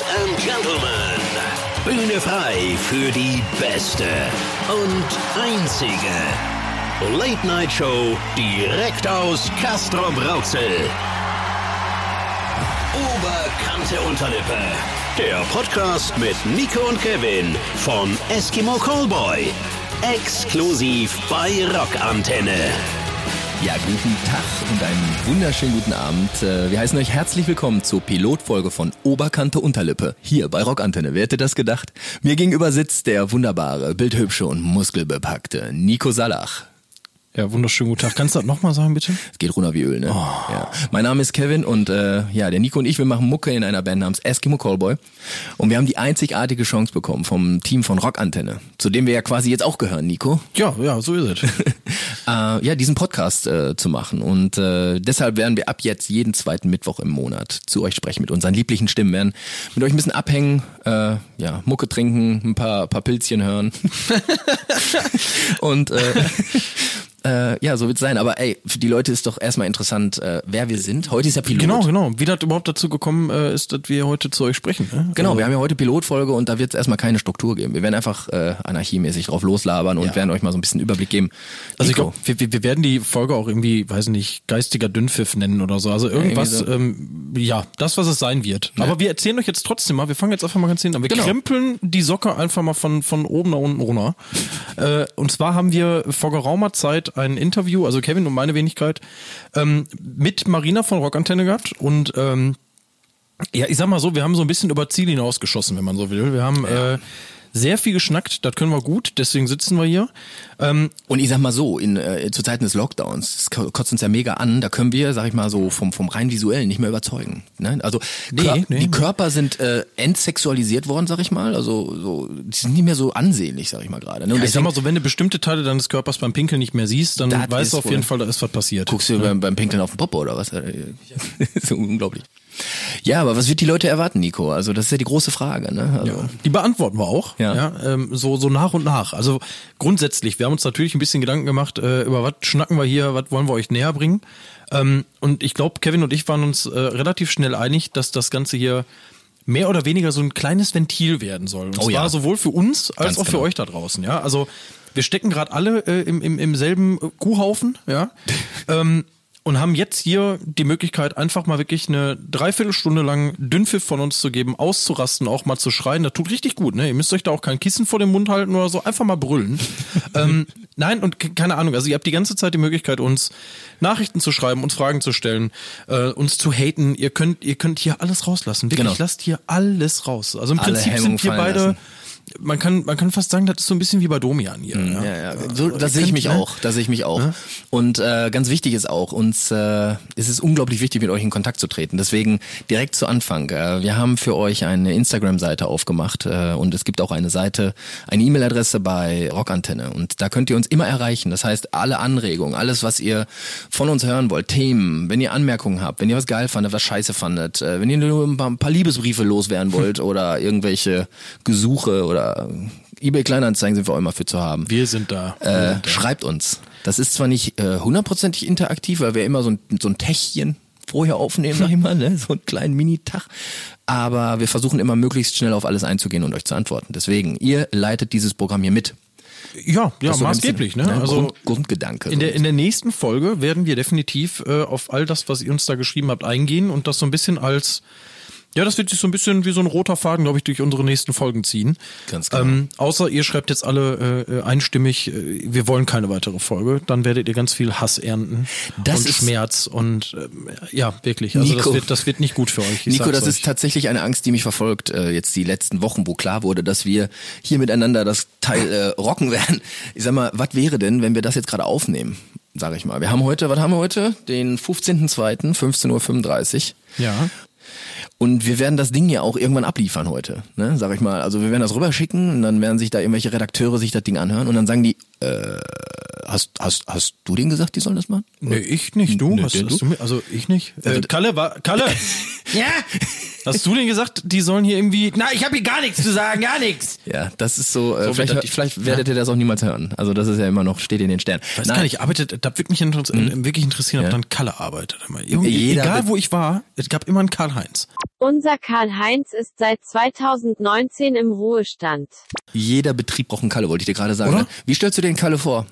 Ladies and Gentlemen, Bühne frei für die beste und einzige Late Night Show direkt aus Castro Brauxel. Oberkante Unterlippe. Der Podcast mit Nico und Kevin von Eskimo Callboy. Exklusiv bei Rockantenne. Ja, guten Tag und einen wunderschönen guten Abend. Äh, Wir heißen euch herzlich willkommen zur Pilotfolge von Oberkante Unterlippe. Hier bei Rockantenne. Wer hätte das gedacht? Mir gegenüber sitzt der wunderbare, bildhübsche und muskelbepackte Nico Salach. Ja, wunderschönen guten Tag. Kannst du das nochmal sagen, bitte? Es geht runter wie Öl, ne? Ja. Mein Name ist Kevin und äh, ja, der Nico und ich, wir machen Mucke in einer Band namens Eskimo Callboy. Und wir haben die einzigartige Chance bekommen vom Team von Rockantenne, zu dem wir ja quasi jetzt auch gehören, Nico. Ja, ja, so ist es. äh, ja, diesen Podcast äh, zu machen. Und äh, deshalb werden wir ab jetzt jeden zweiten Mittwoch im Monat zu euch sprechen mit unseren lieblichen Stimmen, werden mit euch ein bisschen abhängen, äh, ja, Mucke trinken, ein paar, paar Pilzchen hören. und äh, äh, ja, so wird's sein. Aber ey, für die Leute ist doch erstmal interessant, äh, wer wir sind. Heute ist ja Pilot. Genau, genau. Wie das überhaupt dazu gekommen äh, ist, dass wir heute zu euch sprechen. Ne? Genau, wir haben ja heute Pilotfolge und da wird es erstmal keine Struktur geben. Wir werden einfach äh, anarchiemäßig drauf loslabern und Ja. werden euch mal so ein bisschen Überblick geben. Also ich Nico, glaube, wir, wir- werden die Folge auch irgendwie, weiß nicht, geistiger Dünnpfiff nennen oder so. Also irgendwas, irgendwie so. ähm, ja, das, was es sein wird. Aber wir erzählen euch jetzt trotzdem mal, wir fangen jetzt einfach mal ganz hinten an. Wir Genau. krempeln die Socke einfach mal von, von oben nach unten runter. äh, und zwar haben wir vor geraumer Zeit ein Interview, also Kevin und meine Wenigkeit, ähm, mit Marina von Rockantenne gehabt und ähm, ja, ich sag mal so, wir haben so ein bisschen über Ziel hinausgeschossen, wenn man so will. Wir haben äh, sehr viel geschnackt, das können wir gut, deswegen sitzen wir hier. Ähm, Und ich sag mal so, in, äh, zu Zeiten des Lockdowns, das ko- kotzt uns ja mega an, da können wir, sag ich mal so, vom, vom rein visuellen nicht mehr überzeugen. Ne? Also Nee, Kör nee. die Körper sind äh, entsexualisiert worden, sag ich mal. Also so, die sind nicht mehr so ansehnlich, sag ich mal gerade. Ne? Ja, ich sag mal so, wenn du bestimmte Teile deines Körpers beim Pinkeln nicht mehr siehst, dann weißt du auf jeden Fall, da ist was passiert. guckst du beim, beim Pinkeln auf den Popo oder was? so unglaublich. Ja, aber was wird die Leute erwarten, Nico? Also das ist ja die große Frage. Ne? Also, Die beantworten wir auch, Ja. ja, ähm, so, so nach und nach. Also grundsätzlich, wir haben uns natürlich ein bisschen Gedanken gemacht, äh, über was schnacken wir hier, was wollen wir euch näher bringen. Ähm, und ich glaube, Kevin und ich waren uns äh, relativ schnell einig, dass das Ganze hier mehr oder weniger so ein kleines Ventil werden soll. Und Oh zwar ja. sowohl für uns als Ganz auch für genau. euch da draußen, ja. Also wir stecken gerade alle äh, im, im, im selben Kuhhaufen, ja. ähm, und haben jetzt hier die Möglichkeit, einfach mal wirklich eine Dreiviertelstunde lang Dünnpfiff von uns zu geben, auszurasten, auch mal zu schreien. Das tut richtig gut, ne? Ihr müsst euch da auch kein Kissen vor den Mund halten oder so, einfach mal brüllen. ähm, nein, und ke- keine Ahnung, also ihr habt die ganze Zeit die Möglichkeit, uns Nachrichten zu schreiben, uns Fragen zu stellen, äh, uns zu haten. Ihr könnt, ihr könnt hier alles rauslassen. Wirklich, Genau. lasst hier alles raus. Also im Alle Prinzip Hemmungen sind wir beide. lassen. Man kann, man kann fast sagen, das ist so ein bisschen wie bei Domian hier. Ja, ja, so, Ihr das sehe ich mich ne? auch. Das sehe ich mich auch. Und äh, ganz wichtig ist auch, uns äh, es ist unglaublich wichtig, mit euch in Kontakt zu treten. Deswegen direkt zu Anfang. Äh, wir haben für euch eine Instagram-Seite aufgemacht äh, und es gibt auch eine Seite, eine E-Mail-Adresse bei Rockantenne. Und da könnt ihr uns immer erreichen. Das heißt, alle Anregungen, alles, was ihr von uns hören wollt, Themen, wenn ihr Anmerkungen habt, wenn ihr was geil fandet, was scheiße fandet, äh, wenn ihr nur ein paar, ein paar Liebesbriefe loswerden wollt oder irgendwelche Gesuche oder eBay Kleinanzeigen sind wir auch immer für zu haben. Wir sind da. Äh, schreibt uns. Das ist zwar nicht äh, hundertprozentig interaktiv, weil wir immer so ein, so ein Techchen vorher aufnehmen, sag ich mal, ne? so einen kleinen Mini-Tag. Aber wir versuchen immer möglichst schnell auf alles einzugehen und euch zu antworten. Deswegen, ihr leitet dieses Programm hier mit. Ja, ja, maßgeblich. ganz- Ne? Also Grund, Grundgedanke. in der, in der nächsten Folge werden wir definitiv äh, auf all das, was ihr uns da geschrieben habt, eingehen und das so ein bisschen als ja, das wird sich so ein bisschen wie so ein roter Faden, glaube ich, durch unsere nächsten Folgen ziehen. Ganz genau. Ähm, außer ihr schreibt jetzt alle äh, einstimmig, äh, wir wollen keine weitere Folge, dann werdet ihr ganz viel Hass ernten Das und ist- Schmerz und ähm, ja, wirklich. Also Nico. das wird, das wird nicht gut für euch. Nico, das euch. ist tatsächlich eine Angst, die mich verfolgt, äh, jetzt die letzten Wochen, wo klar wurde, dass wir hier miteinander das Teil äh, rocken werden. Ich sag mal, was wäre denn, wenn wir das jetzt gerade aufnehmen? Sag ich mal. Wir haben heute, was haben wir heute? Den 15.02., 15.35 Uhr. ja. Und wir werden das Ding ja auch irgendwann abliefern heute, ne, sag ich mal. Also wir werden das rüberschicken und dann werden sich da irgendwelche Redakteure sich das Ding anhören und dann sagen die, äh, hast, hast, hast du denen gesagt, die sollen das machen? Nee, ich nicht, du? Nee, hast, hast du? du mir, also ich nicht. Äh, Kalle, war, Kalle! Ja? Hast du denn gesagt, die sollen hier irgendwie. Na, ich habe hier gar nichts zu sagen, gar nichts. Ja, das ist so, äh, So vielleicht, das- vielleicht werdet ihr das auch niemals hören. Also das ist ja immer noch, steht in den Sternen. Ich weiß gar nicht, arbeitet, da würde mich inter- wirklich interessieren, ob Ja. dann Kalle arbeitet. Jeder egal wo ich war, es gab immer einen Karl-Heinz. Unser Karl-Heinz ist seit 2019 im Ruhestand. Jeder Betrieb braucht einen Kalle, wollte ich dir gerade sagen. Oder? Ne? Wie stellst du den Kalle vor?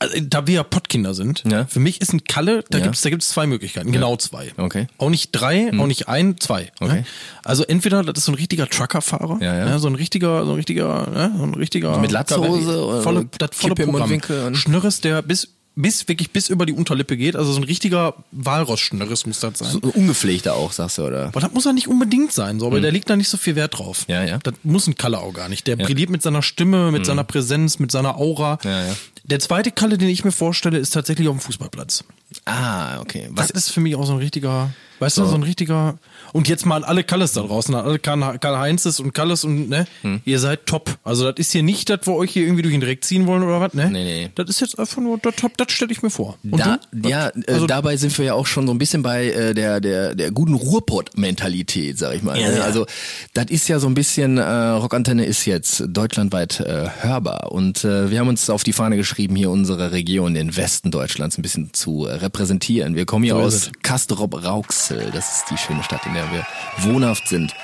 Also, da wir ja Pottkinder sind, Ja. für mich ist ein Kalle, da Ja. gibt's da gibt's zwei Möglichkeiten, genau zwei. Okay. Hm. Auch nicht drei, auch nicht ein, zwei. Okay. Ne? Also entweder das ist so ein richtiger Truckerfahrer, Ja, ja. ne? so ein richtiger, so ein richtiger, ne? so ein richtiger Mit Latzhose volle, das volle Programm. Schnürres, der bis bis wirklich bis über die Unterlippe geht, also so ein richtiger Walross-Schnürres muss das sein. So ungepflegter auch, sagst du, oder? Aber das muss ja nicht unbedingt sein, so, aber der legt da nicht so viel Wert drauf. Ja, ja. Das muss ein Kalle auch gar nicht. Der brilliert mit seiner Stimme, mit seiner Präsenz, mit seiner Aura. Ja, ja. Der zweite Kalle, den ich mir vorstelle, ist tatsächlich auf dem Fußballplatz. Ah, okay. Das Was ist für mich auch so ein richtiger, weißt du, so ein richtiger. Und jetzt mal an alle Kalles da draußen, an alle Karl- Karl-Heinzes und Kalles und ne, Hm. ihr seid top. Also das ist hier nicht das, wo euch hier irgendwie durch den Dreck ziehen wollen oder was, ne? Nee, nee. Das ist jetzt einfach nur das top, das stelle ich mir vor. Und da, du? ja, äh, Also- dabei sind wir ja auch schon so ein bisschen bei äh, der der der guten Ruhrpott-Mentalität, sag ich mal. Ja, ne? ja. Also das ist ja so ein bisschen äh, Rockantenne ist jetzt deutschlandweit äh, hörbar und äh, wir haben uns auf die Fahne geschrieben, hier unsere Region, den Westen Deutschlands, ein bisschen zu äh, repräsentieren. Wir kommen hier So aus es. Castrop-Rauxel, das ist die schöne Stadt, in der wir wohnhaft sind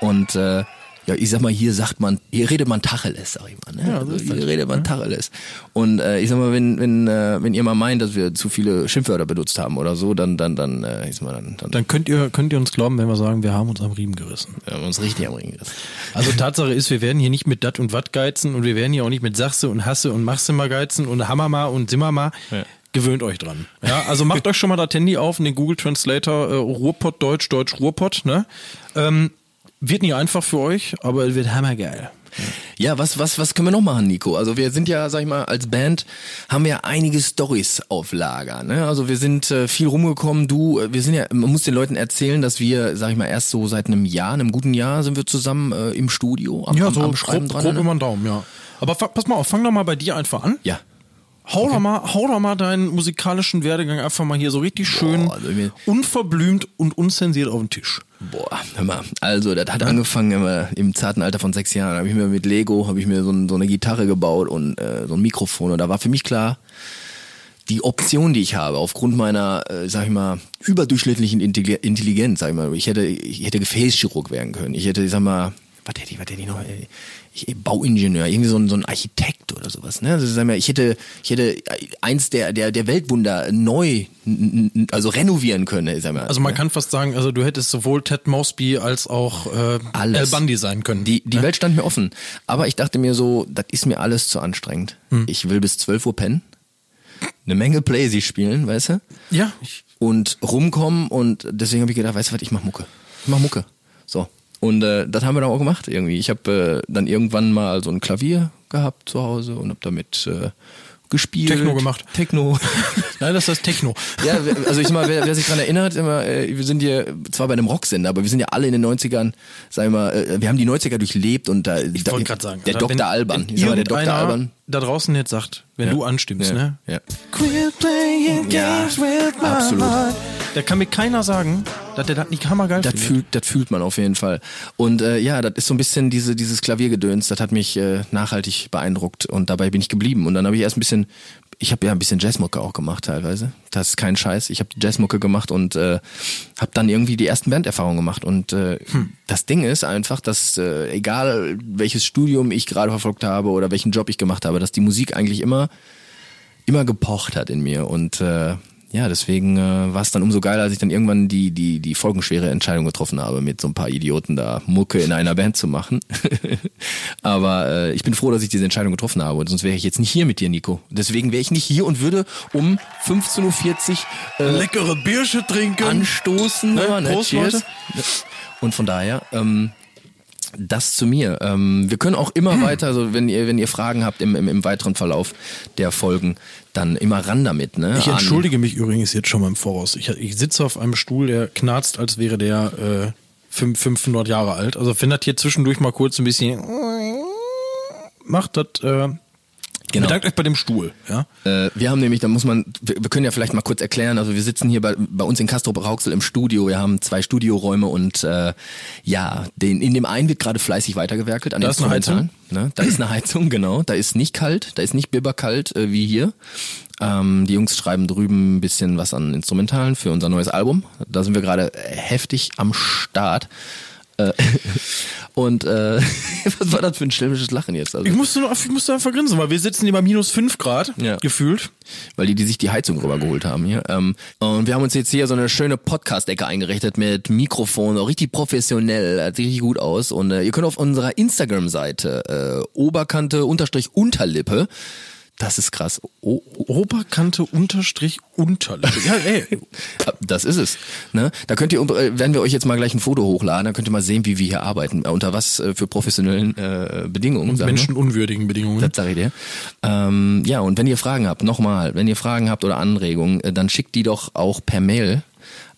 und äh, ja, ich sag mal, hier sagt man, hier redet man Tacheles, sag ich mal. Ne? Ja, so ist hier das. redet man Tacheles. Und äh, ich sag mal, wenn wenn äh, wenn ihr mal meint, dass wir zu viele Schimpfwörter benutzt haben oder so, dann dann dann äh, ich sag mal, dann, dann, Dann könnt ihr, könnt ihr uns glauben, wenn wir sagen, wir haben uns am Riemen gerissen. haben wir uns richtig am Ring gerissen. Also Tatsache ist, wir werden hier nicht mit Dat und Wat geizen und wir werden hier auch nicht mit Sachse und Hasse und Machse mal geizen und Hammer mal und Simmer mal. Ja. Gewöhnt euch dran. Ja, also macht euch schon mal das Handy auf und den Google Translator äh, Ruhrpott Deutsch Deutsch Ruhrpott. Ne? Ähm, wird nicht einfach für euch, aber es wird hammergeil. Ja, was, was, was können wir noch machen, Nico? Also wir sind ja, sag ich mal, als Band haben wir ja einige Stories auf Lager. Ne? Also wir sind äh, viel rumgekommen. Du, äh, wir sind ja, man muss den Leuten erzählen, dass wir, sag ich mal, erst so seit einem Jahr, einem guten Jahr, sind wir zusammen äh, im Studio am, am, am Schreiben grob, dran. grob ne? über den Daumen, ja. Aber pass mal auf, fang doch mal bei dir einfach an. Ja. Hau, doch mal, hau doch mal deinen musikalischen Werdegang einfach mal hier so richtig schön also mir- unverblümt und unzensiert auf den Tisch. Boah, hör mal. Also, das hat angefangen immer im zarten Alter von sechs Jahren. Habe ich mir mit Lego, habe ich mir so, ein, so eine Gitarre gebaut und äh, so ein Mikrofon. Und da war für mich klar, die Option, die ich habe, aufgrund meiner, äh, sag ich mal, überdurchschnittlichen Intelli- Intelligenz, sag ich mal, ich hätte, ich hätte Gefäßchirurg werden können. Ich hätte, ich sag mal, was hätte ich, was hätte ich noch? äh, Ich, Bauingenieur, irgendwie so ein, so ein Architekt oder sowas. Ne? Also, ich hätte, ich hätte eins der, der, der Weltwunder neu, also renovieren können. Sag mal. Also man kann fast sagen, also du hättest sowohl Ted Mosby als auch äh. Al Bundy sein können. Die, die Welt stand mir offen. Aber ich dachte mir so, das ist mir alles zu anstrengend. Hm. Ich will bis 12 Uhr pennen, eine Menge Playsy spielen, weißt du? ja, Und rumkommen und deswegen habe ich gedacht, weißt du was, ich mach Mucke. Ich mach Mucke. So. Und äh, das haben wir dann auch gemacht irgendwie. Ich habe äh, dann irgendwann mal so ein Klavier gehabt zu Hause und habe damit äh, gespielt. Techno gemacht. Techno. nein, das heißt Techno. Ja, also ich sag mal, wer, wer sich dran erinnert, immer, äh, wir sind hier zwar bei einem Rocksender, aber wir sind ja alle in den 90ern, sag ich mal, äh, wir haben die 90er durchlebt und da, Ich da gerade sagen. der also Dr. Alban, ich sag mal, der Dr. Alban. Da draußen jetzt sagt, wenn Ja. du anstimmst, Ja. ne? Ja. Quit playing Ja, games with my absolut. heart. Da kann mir keiner sagen, dass der das nicht hammergeil Das findet. fühlt, das fühlt man auf jeden Fall. Und äh, ja, das ist so ein bisschen diese, dieses Klaviergedöns, das hat mich äh, nachhaltig beeindruckt und dabei bin ich geblieben. Und dann habe ich erst ein bisschen, ich habe ja ein bisschen Jazzmucke auch gemacht teilweise. Das ist kein Scheiß. Ich habe die Jazzmucke gemacht und äh, habe dann irgendwie die ersten Banderfahrungen gemacht. Und äh, das Ding ist einfach, dass äh, egal welches Studium ich gerade verfolgt habe oder welchen Job ich gemacht habe, dass die Musik eigentlich immer immer gepocht hat in mir und äh, ja, deswegen äh, war es dann umso geiler, als ich dann irgendwann die, die, die folgenschwere Entscheidung getroffen habe, mit so ein paar Idioten da Mucke in einer Band zu machen. Aber äh, ich bin froh, dass ich diese Entscheidung getroffen habe, sonst wäre ich jetzt nicht hier mit dir, Nico. Deswegen wäre ich nicht hier und würde um 15.40 Uhr äh, Leckere Birsche trinken. anstoßen. Ne? Ja, ne? Prost, Cheers. Leute. Und von daher, ähm, das zu mir. Ähm, wir können auch immer weiter, also wenn ihr, wenn ihr Fragen habt im, im, im weiteren Verlauf der Folgen, dann immer ran damit. Ne? Ich entschuldige mich übrigens jetzt schon mal im Voraus. Ich, ich sitze auf einem Stuhl, der knarzt, als wäre der äh, fünf- 500 Jahre alt. Also wenn das hier zwischendurch mal kurz ein bisschen macht, das äh, Genau. Bedankt euch bei dem Stuhl. Ja? Äh, wir haben nämlich, da muss man, wir, wir können ja vielleicht mal kurz erklären, also wir sitzen hier bei, bei uns in Castro Rauxel im Studio, wir haben zwei Studioräume und äh, ja, den, in dem einen wird gerade fleißig weitergewerkelt an Da ist eine Instrumentalen. Ne? Da ist eine Heizung, genau. Da ist nicht kalt, da ist nicht bibberkalt äh, wie hier. Ähm, die Jungs schreiben drüben ein bisschen was an Instrumentalen für unser neues Album. Da sind wir gerade heftig am Start. Äh, Und äh, was war das für ein schelmisches Lachen jetzt? Also, Ich musste, nur, ich musste einfach grinsen, weil wir sitzen hier bei minus 5 Grad, Ja. gefühlt. weil die, die sich die Heizung rübergeholt haben hier. Ähm, und wir haben uns jetzt hier so eine schöne Podcast-Ecke eingerichtet mit Mikrofon, auch richtig professionell, sieht richtig gut aus. Und äh, ihr könnt auf unserer Instagram-Seite äh, Oberkante unterstrich Unterlippe, das ist krass. O Oberkante unterstrich Unterlippe. Ja, ey. das ist es. Ne? Da könnt ihr, äh, werden wir euch jetzt mal gleich ein Foto hochladen, dann könnt ihr mal sehen, wie wir hier arbeiten, äh, unter was äh, für professionellen äh, Bedingungen. wir. Menschenunwürdigen Bedingungen. Das sag ich dir. Ähm, ja, und wenn ihr Fragen habt, nochmal, wenn ihr Fragen habt oder Anregungen, dann schickt die doch auch per Mail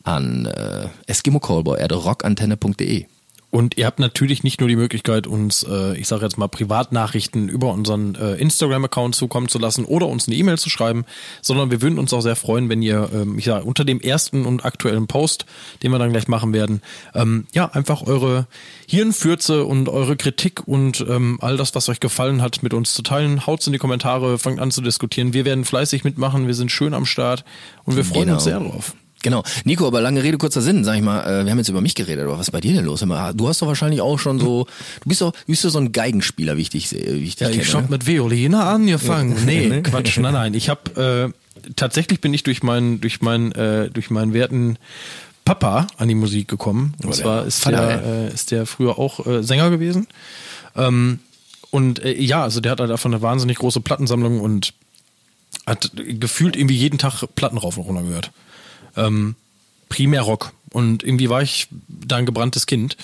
an äh, eskimocallboy.rockantenne.de. Und ihr habt natürlich nicht nur die Möglichkeit, uns, äh, ich sage jetzt mal, Privatnachrichten über unseren äh, Instagram-Account zukommen zu lassen oder uns eine E-Mail zu schreiben, sondern wir würden uns auch sehr freuen, wenn ihr, ähm, ich sage, unter dem ersten und aktuellen Post, den wir dann gleich machen werden, ähm, ja, einfach eure Hirnfürze und eure Kritik und ähm, all das, was euch gefallen hat, mit uns zu teilen. Haut's in die Kommentare, fangt an zu diskutieren. Wir werden fleißig mitmachen, wir sind schön am Start und wir freuen Genau. uns sehr drauf. Genau. Nico, aber lange Rede, kurzer Sinn, sag ich mal, äh, wir haben jetzt über mich geredet, aber was ist bei dir denn los? Du hast doch wahrscheinlich auch schon so, du bist doch, bist doch so ein Geigenspieler, wie ich dich sehe, wie ich dich Ja, kenne. ich hab ne? mit Violine angefangen. Nee, Quatsch, nein, nein. Ich habe äh, tatsächlich bin ich durch meinen durch meinen äh, durch meinen werten Papa an die Musik gekommen. Und Oh, zwar ist Vater, der äh, ist der früher auch äh, Sänger gewesen. Ähm, und äh, ja, also der hat halt einfach eine wahnsinnig große Plattensammlung und hat gefühlt irgendwie jeden Tag Platten rauf und runter gehört. Ähm, primär Rock. Und irgendwie war ich da ein gebranntes Kind.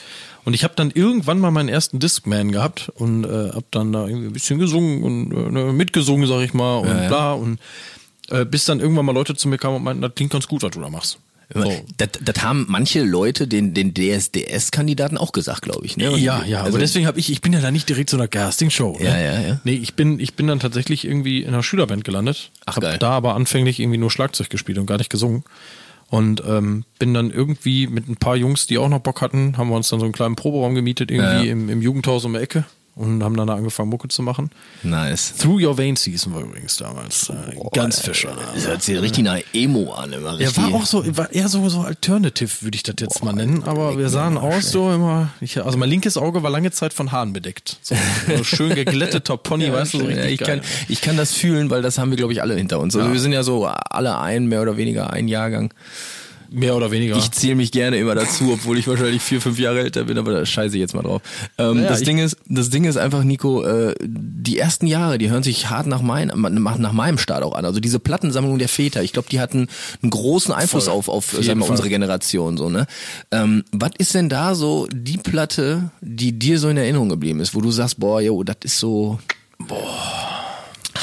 Und ich habe dann irgendwann mal meinen ersten Discman gehabt und äh, habe dann da irgendwie ein bisschen gesungen und äh, mitgesungen, sag ich mal, und ja. bla. Und äh, bis dann irgendwann mal Leute zu mir kamen und meinten, das klingt ganz gut, was du da machst. So. Das, das haben manche Leute den, den DSDS-Kandidaten auch gesagt, glaube ich. Ne? Ja, ja, also, aber deswegen habe ich, ich bin ja da nicht direkt zu einer Casting-Show. Ja, ne? ja, ja. Nee, ich bin, ich bin dann tatsächlich irgendwie in einer Schülerband gelandet. Ach, hab geil. da aber anfänglich irgendwie nur Schlagzeug gespielt und gar nicht gesungen. Und ähm, bin dann irgendwie mit ein paar Jungs, die auch noch Bock hatten, haben wir uns dann so einen kleinen Proberaum gemietet, irgendwie Ja. im, im Jugendhaus um die Ecke und haben dann da angefangen, Mucke zu machen. Nice. Through Your Veins hießen wir übrigens damals. Äh, ganz Fischer. Das hört sich richtig nach Emo an, immer Er richtig. war auch so, war eher so, so Alternative, würde ich das jetzt mal nennen, aber wir sahen aus so immer, ich, also mein linkes Auge war lange Zeit von Haaren bedeckt. So, so schön geglätteter Pony, weißt du, so richtig ja, ich, geil. kann, ich kann das fühlen, weil das haben wir, glaube ich, alle hinter uns. Also wir sind ja so alle ein, mehr oder weniger ein Jahrgang. Mehr oder weniger. Ich zähle mich gerne immer dazu, obwohl ich wahrscheinlich vier, fünf Jahre älter bin, aber da scheiße ich jetzt mal drauf. Ähm, Naja, das Ding ist, das Ding ist einfach, Nico, äh, die ersten Jahre, die hören sich hart nach, mein, nach meinem Start auch an. Also diese Plattensammlung der Väter, ich glaube, die hatten einen großen Einfluss Voll. auf, auf sagen wir, unsere Generation. So, ne? ähm, was ist denn da so die Platte, die dir so in Erinnerung geblieben ist, wo du sagst, boah, yo, das ist so.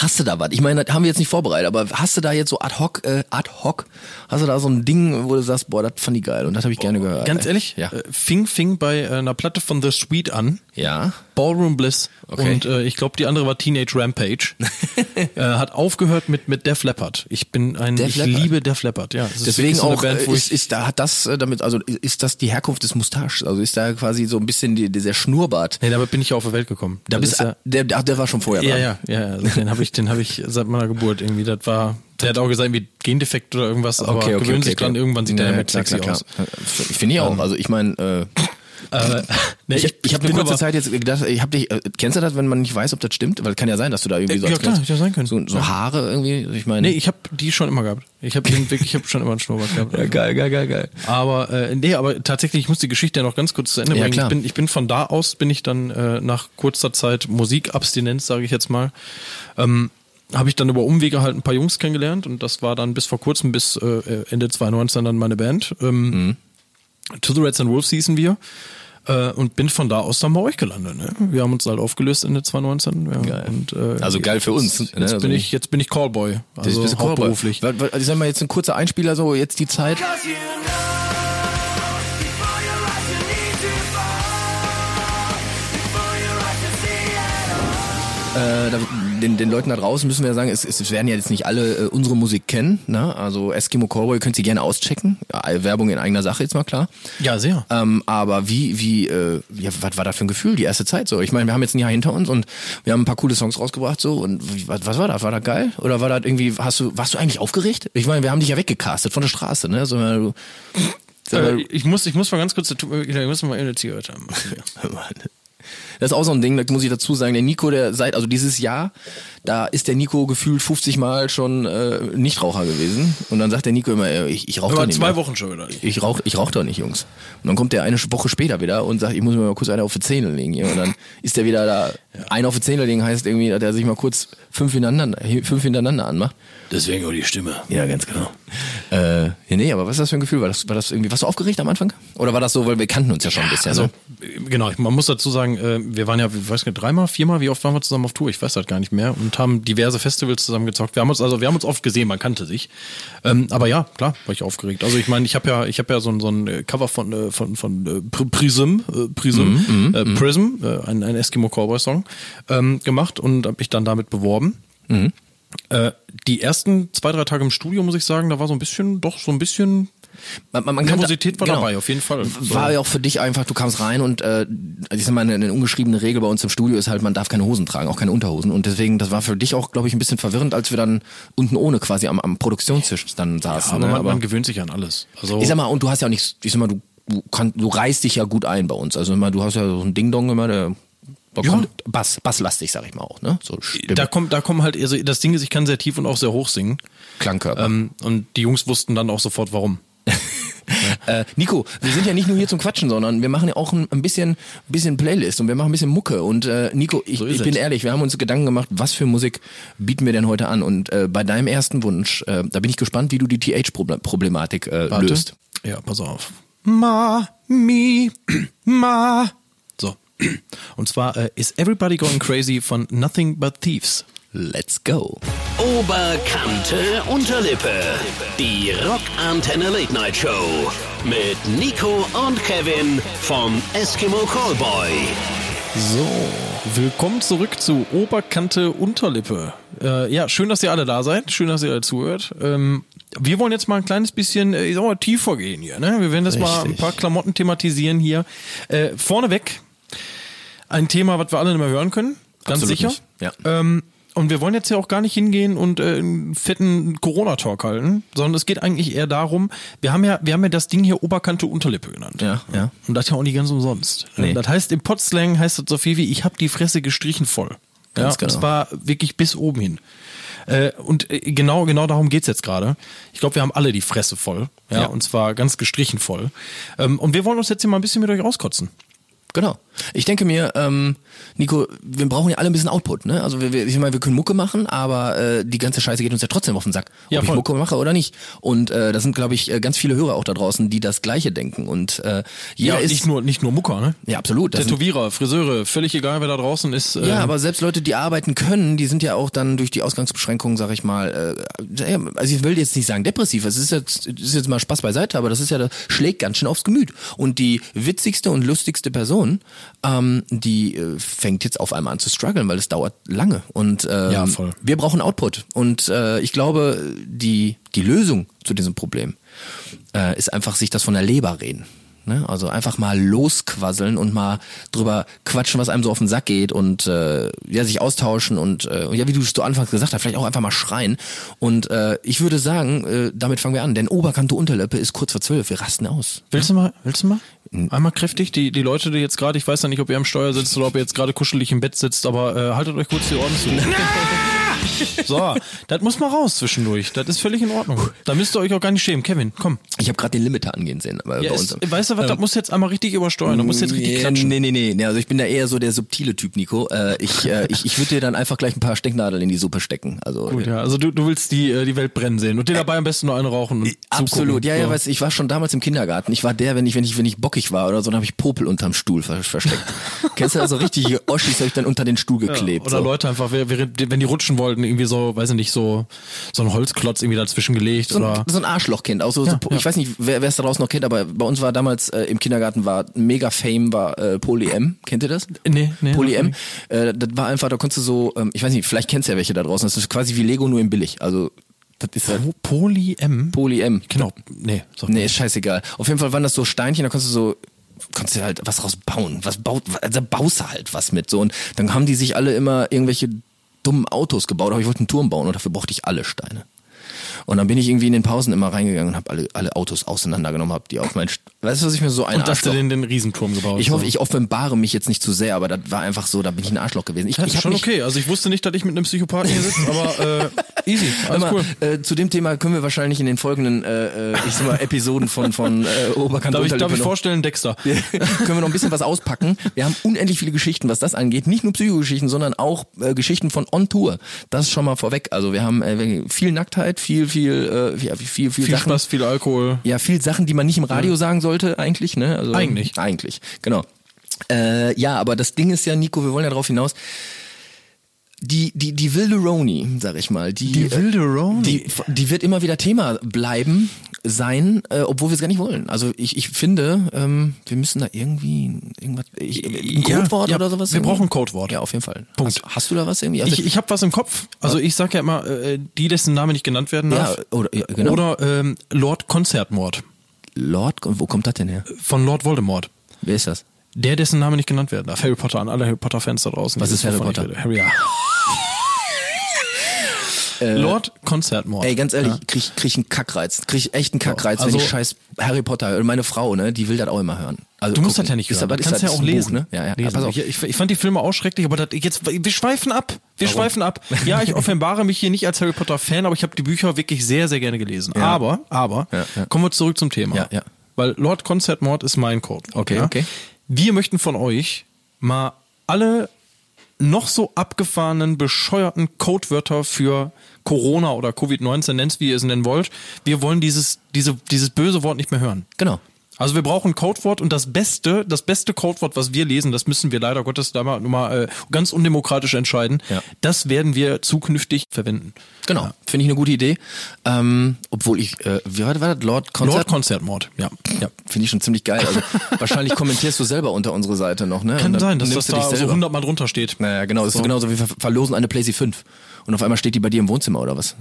Hast du da was? Ich meine, das haben wir jetzt nicht vorbereitet, aber hast du da jetzt so ad hoc, äh, ad hoc, hast du da so ein Ding, wo du sagst, boah, das fand ich geil und das habe ich gerne gehört. Ganz ehrlich, Ja. äh, fing, fing bei äh, einer Platte von The Sweet an. Ja. Ballroom Bliss Okay. und äh, ich glaube die andere war Teenage Rampage. äh, hat aufgehört mit mit Def Leppard. Ich bin ein Def ich Leppard. liebe Def Leppard. Ja, Deswegen so auch Band, äh, ist, ist da hat das äh, damit also ist das die Herkunft des Mustaches also ist da quasi so ein bisschen die, dieser Schnurrbart Nee, damit bin ich ja auf die Welt gekommen. da Das bist ist ja, der, ach, der war schon vorher ja, dran. ja, ja, also den habe ich, den habe ich seit meiner Geburt irgendwie. Das war, der hat auch gesagt, wie Gendefekt oder irgendwas, aber gewöhnen sich dran, irgendwann sieht der klar, sexy klar, aus. klar. Ich finde ich auch. Also ich meine, äh, Äh, nee, ich, ich, habe eine kurze Zeit jetzt gedacht, ich habe dich, äh, kennst du das, wenn man nicht weiß, ob das stimmt? Weil kann ja sein, dass du da irgendwie Äh, so ja, klar, ja sein können. so, so Ja. Haare irgendwie. Ich meine, Nee, ich habe die schon immer gehabt. Ich habe den wirklich, ich habe schon immer einen Schnurrbart gehabt. ja, geil, geil, geil, geil. Aber äh, nee, aber tatsächlich, ich muss die Geschichte ja noch ganz kurz zu Ende Ja, bringen. klar. Ich bin, ich bin von da aus, bin ich dann äh, nach kurzer Zeit Musikabstinenz, sage ich jetzt mal, ähm, habe ich dann über Umwege halt ein paar Jungs kennengelernt und das war dann bis vor kurzem, bis äh, Ende 2019 dann meine Band. Ähm, Mhm. To the Reds and Wolves hießen wir. Äh, und bin von da aus dann bei euch gelandet. Ne? Wir haben uns halt aufgelöst Ende 2019. Ja, Geil. Und, äh, Also geil für uns, Jetzt, ne? jetzt Also- bin ich, jetzt bin ich Callboy. Das Also bist hauptberuflich. Also ich sag mal jetzt ein kurzer Einspieler, so jetzt die Zeit. Äh, da, den, den Leuten da draußen müssen wir sagen, es, es werden ja jetzt nicht alle äh, unsere Musik kennen. Ne? Also Eskimo Cowboy könnt ihr gerne auschecken. Ja, Werbung in eigener Sache jetzt mal klar. Ja, sehr. Ähm, aber wie, wie, äh, ja, was war da für ein Gefühl, die erste Zeit so? Ich meine, wir haben jetzt ein Jahr hinter uns und wir haben ein paar coole Songs rausgebracht so und was, was war das? War das geil? Oder war das irgendwie, hast du, warst du eigentlich aufgeregt? Ich meine, wir haben dich ja weggecastet von der Straße, ne? So, du, mal, Äh, ich, muss, ich muss mal ganz kurz, ich muss mal eine Zigarette haben. Das ist auch so ein Ding, da muss ich dazu sagen, der Nico, der seit, also dieses Jahr, da ist der Nico gefühlt 50 Mal schon äh, Nichtraucher gewesen. Und dann sagt der Nico immer, äh, ich, ich rauche doch nicht zwei mehr. Wochen schon wieder. Ich rauch, ich rauch doch nicht, Jungs. Und dann kommt der eine Woche später wieder und sagt, ich muss mir mal kurz eine auf die Zähne legen hier. Und dann ist der wieder da. Ein auf die Zähne legen heißt irgendwie, dass er sich mal kurz fünf hintereinander, fünf hintereinander anmacht. Deswegen auch die Stimme. Ja, ganz genau. Äh, ja, nee, aber was ist das für ein Gefühl? War das, war das irgendwie, warst du aufgeregt am Anfang? Oder war das so, weil wir kannten uns ja schon ein bisschen? Also, ne? genau, man muss dazu sagen, wir waren ja, ich weiß nicht, dreimal, viermal, wie oft waren wir zusammen auf Tour? Ich weiß das gar nicht mehr und haben diverse Festivals zusammen gezockt. Wir haben uns, also wir haben uns oft gesehen, man kannte sich. Ähm, aber ja, klar, war ich aufgeregt. Also ich meine, ich habe ja, ich habe ja so ein, so ein äh, Cover von, äh, von, von äh, Pr- Prism, äh, Prism, äh, Prism, äh, ein, ein Eskimo Cowboy Song, ähm, gemacht und habe mich dann damit beworben. Äh, die ersten zwei, drei Tage im Studio, muss ich sagen, da war so ein bisschen, doch so ein bisschen Man, man, Nervosität war dabei, auf jeden Fall. War ja auch für dich einfach, du kamst rein und äh, ich sag mal, eine, eine ungeschriebene Regel bei uns im Studio ist halt, man darf keine Hosen tragen, auch keine Unterhosen. Und deswegen, das war für dich auch, glaube ich, ein bisschen verwirrend, als wir dann unten ohne quasi am, am Produktionstisch dann saßen. aber, ne? man, man gewöhnt sich an alles. Also ich sag mal, und du hast ja auch nichts, ich sag mal, du, du, kann, du reißt dich ja gut ein bei uns. Also immer, du hast ja so ein Ding-Dong immer, der, der Ja. kommt Bass, basslastig, sag ich mal auch, ne? So Stimme, da kommt, da kommen halt, also das Ding ist, ich kann sehr tief und auch sehr hoch singen. Klangkörper. Ähm, und die Jungs wussten dann auch sofort, warum. Äh, Nico, wir sind ja nicht nur hier zum Quatschen, sondern wir machen ja auch ein, ein bisschen, bisschen Playlist und wir machen ein bisschen Mucke. Und äh, Nico, ich, So ich bin ehrlich, wir haben uns Gedanken gemacht, was für Musik bieten wir denn heute an? Und äh, bei deinem ersten Wunsch, äh, da bin ich gespannt, wie du die TH-Problematik äh, Warte. löst. Ja, pass auf. Ma, mi, ma. So. Und zwar äh, ist Everybody Going Crazy von Nothing But Thieves. Let's go. Oberkante Unterlippe. Die Rockantenne Late Night Show. Mit Nico und Kevin vom Eskimo Callboy. So, willkommen zurück zu Oberkante Unterlippe. Äh, ja, schön, dass ihr alle da seid. Schön, dass ihr alle zuhört. Ähm, wir wollen jetzt mal ein kleines bisschen äh, ich sag mal, tiefer gehen hier. Ne? Wir werden jetzt mal ein Richtig. paar Klamotten thematisieren hier. Äh, vorneweg ein Thema, was wir alle nicht mehr hören können. Ganz Absolut sicher. nicht, ja. Ähm, und wir wollen jetzt ja auch gar nicht hingehen und äh, einen fetten Corona-Talk halten, sondern es geht eigentlich eher darum, wir haben ja, wir haben ja das Ding hier Oberkante Unterlippe genannt. Ja, ja. Und das ja auch nicht ganz umsonst. Nee. Das heißt, im Potslang heißt das so viel wie, ich habe die Fresse gestrichen voll. Ganz ja, genau. Und zwar wirklich bis oben hin. Äh, und äh, genau, genau darum geht's jetzt gerade. Ich glaube, wir haben alle die Fresse voll. Ja, Ja. und zwar ganz gestrichen voll. Ähm, und wir wollen uns jetzt hier mal ein bisschen mit euch auskotzen. Genau. Ich denke mir, ähm, Nico, wir brauchen ja alle ein bisschen Output, ne? Also wir, wir, ich meine, wir können Mucke machen, aber äh, die ganze Scheiße geht uns ja trotzdem auf den Sack, ob Ja, ich voll. Mucke mache oder nicht. Und äh, das sind, glaube ich, äh, ganz viele Hörer auch da draußen, die das Gleiche denken. Und äh, jeder Ja, ist nicht nur, nicht nur Mucker, ne? ja absolut. Das sind, Tätowierer, Friseure, völlig egal, wer da draußen ist. äh, ja, aber selbst Leute, die arbeiten können, die sind ja auch dann durch die Ausgangsbeschränkungen, sag ich mal, äh, also ich will jetzt nicht sagen depressiv, es ist jetzt, es ist jetzt mal Spaß beiseite, aber das ist ja, das schlägt ganz schön aufs Gemüt. Und die witzigste und lustigste Person, ähm, die äh, fängt jetzt auf einmal an zu strugglen, weil es dauert lange. Und ähm, Ja, voll. wir brauchen Output. Und äh, ich glaube, die, die Lösung zu diesem Problem äh, ist einfach sich das von der Leber reden. Ne? Also einfach mal losquasseln und mal drüber quatschen, was einem so auf den Sack geht und äh, ja, sich austauschen und äh, ja, wie du es zu Anfangs gesagt hast, vielleicht auch einfach mal schreien. Und äh, ich würde sagen, äh, damit fangen wir an, denn Oberkante Unterlippe ist kurz vor zwölf, wir rasten aus. Willst du mal, willst du mal? Einmal kräftig, die, die Leute, die jetzt gerade, ich weiß ja nicht, ob ihr am Steuer sitzt oder ob ihr jetzt gerade kuschelig im Bett sitzt, aber äh, haltet euch kurz die Ohren zu. so, das muss mal raus zwischendurch. Das ist völlig in Ordnung. Da müsst ihr euch auch gar nicht schämen. Kevin, komm. Ich habe gerade den Limiter angehen sehen aber Ja, bei ist, weißt du was, das muss jetzt einmal richtig übersteuern. Da muss jetzt richtig Nee, klatschen. Nee, nee, nee. Also ich bin da eher so der subtile Typ, Nico. Äh, ich äh, ich, ich würde dir dann einfach gleich ein paar Stecknadeln in die Suppe stecken. Also Gut, ja. Also du, du willst die, äh, die Welt brennen sehen und dir dabei am besten nur eine rauchen und Absolut, ja, ja, So. weißt, du, ich war schon damals im Kindergarten. Ich war der, wenn ich, wenn ich, wenn ich bockig war oder so, dann habe ich Popel unterm Stuhl ver versteckt. Kennst du also richtige Oschis habe ich dann unter den Stuhl geklebt. Oder so. Leute einfach, wenn die rutschen wollen, wollten, irgendwie so, weiß ich nicht, so, so ein Holzklotz irgendwie dazwischen gelegt so oder. ein, so ein Arschlochkind. Auch so, so, ja. Ich weiß nicht, wer es da draußen noch kennt, aber bei uns war damals äh, im Kindergarten war mega Fame war äh, Poly M. Kennt ihr das? Nee, nee, Poly M. Äh, das war einfach, da konntest du so, ähm, ich weiß nicht, vielleicht kennst du ja welche da draußen. Das ist quasi wie Lego nur in billig. Also das ist halt Po- Poly M. Poly M. Genau. Nee, sag Nee, ist scheißegal. Auf jeden Fall waren das so Steinchen, da konntest du so konntest du halt was rausbauen. Was baut, also baust du halt was mit so und dann haben die sich alle immer irgendwelche dummen Autos gebaut, aber ich wollte einen Turm bauen und dafür brauchte ich alle Steine. Und dann bin ich irgendwie in den Pausen immer reingegangen und habe alle, alle Autos auseinandergenommen, habe die auf mein, St- weißt du, was ich mir so ein Und dass du den, den Riesenturm gebaut ich hoffe, hast. ich offenbare mich jetzt nicht zu sehr, aber das war einfach so, da bin ich ein Arschloch gewesen. Ich, Das ich ist hab schon okay. Also ich wusste nicht, dass ich mit einem Psychopathen hier sitze, aber äh, easy. Alles mal, cool. äh, zu dem Thema können wir wahrscheinlich in den folgenden, äh, äh, ich sag mal, Episoden von, von äh, Oberkant Darf ich, darf ich vorstellen, Dexter? können wir noch ein bisschen was auspacken. Wir haben unendlich viele Geschichten, was das angeht. Nicht nur Psychogeschichten, sondern auch äh, Geschichten von On Tour. Das ist schon mal vorweg. Also wir haben äh, viel Nacktheit, viel, viel, äh, ja, viel, viel, viel, Sachen. Spaß, viel Alkohol. Ja, viel Sachen, die man nicht im Radio sagen sollte, eigentlich, ne? Also, Eigentlich. Eigentlich, genau. Äh, ja, aber das Ding ist ja, Nico, wir wollen ja darauf hinaus. Die, die, die wilde Roni, sag ich mal, die, Die wilde Roni? die, die wird immer wieder Thema bleiben, sein, äh, obwohl wir es gar nicht wollen. Also ich, ich finde, ähm, wir müssen da irgendwie irgendwas, ich, ein Ja, Codewort ja, oder sowas. wir irgendwie? brauchen ein Codewort. Ja, auf jeden Fall. Punkt. Hast, hast du da was irgendwie? Also, Ich, ich habe was im Kopf. Also ich sag ja immer, äh, die, dessen Name nicht genannt werden ja, darf. oder, ja, genau. Oder ähm, Lord Konzertmord Lord, wo kommt das denn her? von Lord Voldemort. Wer ist das? Der, dessen Name nicht genannt werden darf. Harry Potter an alle Harry Potter-Fans da draußen. Was ist Harry Potter? Harry, ja. Lord Konzertmord. Ey, ganz ehrlich, Ja. krieg, krieg ich einen Kackreiz. Krieg ich echt einen Kackreiz, Also- wenn ich scheiß Harry Potter höre. Und meine Frau, ne, die will das auch immer hören. Also Du musst gucken. das ja nicht Ist hören. aber- Du ist kannst das ja auch ein Buch, lesen. ne? Ja, ja. lesen. Pass auf. Ich, ich, fand die Filme auch schrecklich, aber das, jetzt, wir schweifen ab. Wir Warum? schweifen ab. Ja, ich offenbare mich hier nicht als Harry Potter Fan, aber ich habe die Bücher wirklich sehr, sehr gerne gelesen. Ja. Aber, aber, kommen wir zurück zum Thema. Ja, ja. Weil Lord Konzertmord ist mein Code. Okay, okay. Wir möchten von euch mal alle noch so abgefahrenen, bescheuerten Codewörter für Corona oder Covid-19, nennt's wie ihr es nennen wollt. Wir wollen dieses, diese, dieses böse Wort nicht mehr hören. Genau. Also wir brauchen ein Codewort und das beste, das beste Codewort, was wir lesen, das müssen wir leider Gottes da mal, mal äh, ganz undemokratisch entscheiden. Ja. Das werden wir zukünftig verwenden. Genau. Finde ich eine gute Idee. Ähm, obwohl ich, äh, wie war das? war das? Lord Konzert? Lord Konzertmord, ja. ja, finde ich schon ziemlich geil. Also, wahrscheinlich kommentierst du selber unter unsere Seite noch, ne? Kann sein, dass das du da so selber. 100 Mal drunter steht. Naja, genau. Das ist genauso wie wir verlosen eine PlayStation 5. Und auf einmal steht die bei dir im Wohnzimmer oder was?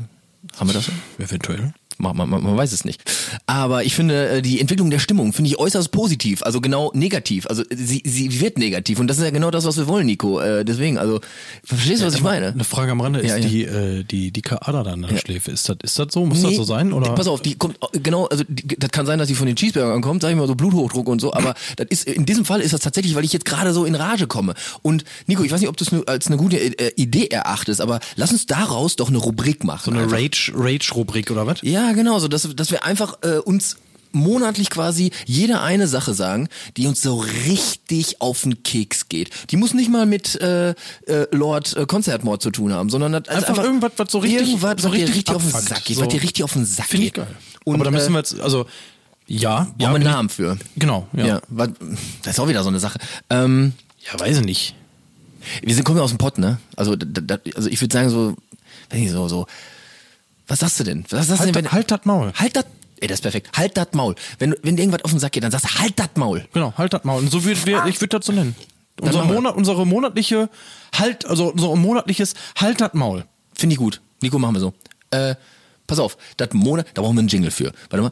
Haben wir das? Eventuell. Man, man, man, weiß es nicht. Aber ich finde, äh, die Entwicklung der Stimmung finde ich äußerst positiv. Also genau negativ. Also äh, sie, sie wird negativ. Und das ist ja genau das, was wir wollen, Nico. Äh, deswegen, also, verstehst du, was ich meine? Eine Frage am Rande ist Ja, ja. die, äh, die, die Ader da an der Schläfe. Ist das, ist das so? Muss das Nee, so sein? Oder? Pass auf, die kommt äh, genau, also die, das kann sein, dass die von den Cheeseburgern kommt, sag ich mal so Bluthochdruck und so, aber das ist in diesem Fall ist das tatsächlich, weil ich jetzt gerade so in Rage komme. Und Nico, ich weiß nicht, ob du es nur als eine gute äh, Idee erachtest, aber lass uns daraus doch eine Rubrik machen. so eine einfach. Rage, Rage-Rubrik oder was? Ja, genau, so dass, dass wir einfach äh, uns monatlich quasi jede eine Sache sagen, die uns so richtig auf den Keks geht. Die muss nicht mal mit äh, äh, Lord äh, Konzertmord zu tun haben, sondern also Einfach irgendwas, was so richtig- irgendwas, so richtig richtig auf den. Sack geht, So. was dir richtig auf den Sack Finde ich geht. geil. Und, Aber da müssen äh, wir jetzt, also, ja. Ja, wir einen Namen für. Genau, ja. Ja. das ist auch wieder so eine Sache. Ähm, Ja, weiß ich nicht. wir sind kommen ja aus dem Pott, ne? Also, da, da, also ich würde sagen so, weiß nicht, so, so. Was sagst du denn? Was sagst du Halt, denn, dat- halt das Maul. Halt das. Ey, das ist perfekt. Halt das Maul. Wenn, du- wenn dir irgendwas auf den Sack geht, dann sagst du, halt das Maul. Genau, halt das Maul. Und so würde wir, ich würde das so nennen. Unser. Monat, unsere monatliche Halt, also unser monatliches Halt das Maul. Finde ich gut. Nico, machen wir so. Äh, pass auf, das Monat, da brauchen wir einen Jingle für. Warte mal.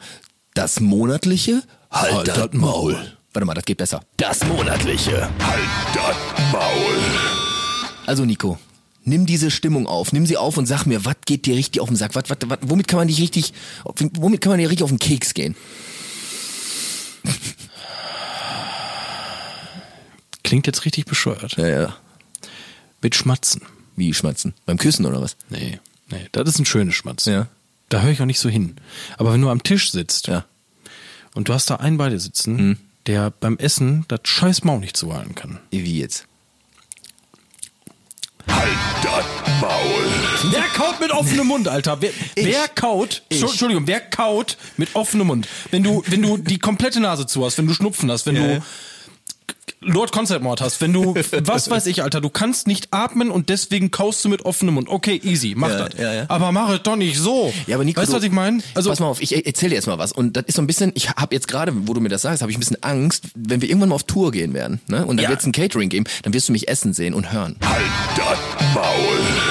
Das monatliche Halt, Halt das dat Maul. Maul. Warte mal, das geht besser. Das monatliche Halt dat Maul. Also Nico, nimm diese Stimmung auf, nimm sie auf und sag mir, was geht dir richtig auf den Sack? Was, was, was, womit kann man dich richtig, womit kann man dir richtig auf den Keks gehen? Klingt jetzt richtig bescheuert. Ja, ja. Mit Schmatzen. Wie schmatzen? Beim Küssen oder was? Nee, nee, das ist ein schönes Schmatzen. Ja. Da höre ich auch nicht so hin. Aber wenn du am Tisch sitzt Ja. und du hast da einen bei dir sitzen, der beim Essen das scheiß Maul nicht zuhalten kann. Wie jetzt? Halt dat Maul. Wer kaut mit offenem Mund, Alter? Wer, wer kaut, Ich. Entschuldigung, wer kaut mit offenem Mund? Wenn du, wenn du die komplette Nase zu hast, wenn du Schnupfen hast, wenn Ja, du. Lord Concept Mord hast, wenn du, was weiß ich, Alter, du kannst nicht atmen und deswegen kaust du mit offenem Mund. Okay, easy, mach Ja, das. ja, ja. Aber mach es doch nicht so. Ja, aber Nico, weißt du, was ich meine? Also pass mal auf, ich erzähle dir jetzt mal was und das ist so ein bisschen, ich habe jetzt gerade, wo du mir das sagst, habe ich ein bisschen Angst, wenn wir irgendwann mal auf Tour gehen werden, ne? Und dann Ja. wird es ein Catering geben, dann wirst du mich essen sehen und hören. Halt das Maul.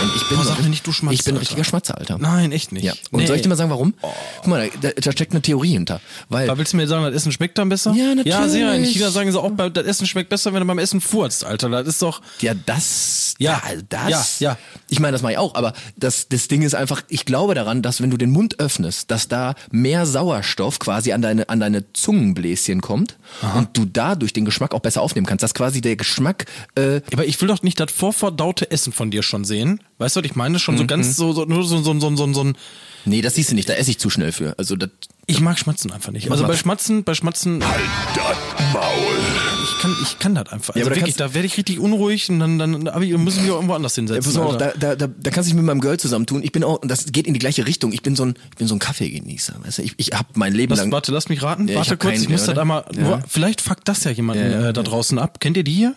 Und ich bin Boah, so sag mir nicht, du Schmatzer, Ich bin ein Alter. richtiger Schmatzer, Alter. Nein, echt nicht. Ja. Und Nee. soll ich dir mal sagen, warum? Guck mal, da, da steckt eine Theorie hinter. Weil Aber willst du mir sagen, das Essen schmeckt dann besser? Ja, natürlich. Ja, sehr. In China sagen sie auch, das Essen schmeckt besser, wenn du beim Essen furzt, Alter. Das ist doch. Ja, das, Ja, da- das, ja, ja. Ich meine, das mache ich auch, aber das, das Ding ist einfach, ich glaube daran, dass wenn du den Mund öffnest, dass da mehr Sauerstoff quasi an deine, an deine Zungenbläschen kommt und du dadurch den Geschmack auch besser aufnehmen kannst, dass quasi der Geschmack, äh, Aber ich will doch nicht das vorverdaute Essen von dir schon sehen. Weißt du, was ich meine? Schon Mhm. so ganz so, so, nur so, so, so, so, so ein. nee, das siehst du nicht, da esse ich zu schnell für. Also das, Ich mag Schmatzen einfach nicht. Also bei Schmatzen, bei Schmatzen, Halt das Maul. Ich kann, ich kann das einfach. Ja, Also da wirklich, da werde ich richtig unruhig und dann, dann, aber ich müssen wir auch irgendwo anders Ja, hinsetzen. mal auf, da, da, da, da kannst du dich mit meinem Girl zusammentun. Ich bin auch, und das geht in die gleiche Richtung. Ich bin so ein, ich bin so ein Kaffeegenießer. Weißt du? Ich, ich habe mein Leben Lass, lang. warte, lass mich raten. Ja, ich warte hab kurz, keinen, ich muss ja, das einmal. Ja. Nur, vielleicht fuckt das ja jemanden Ja, ja, äh, da draußen ab. Kennt ihr die hier?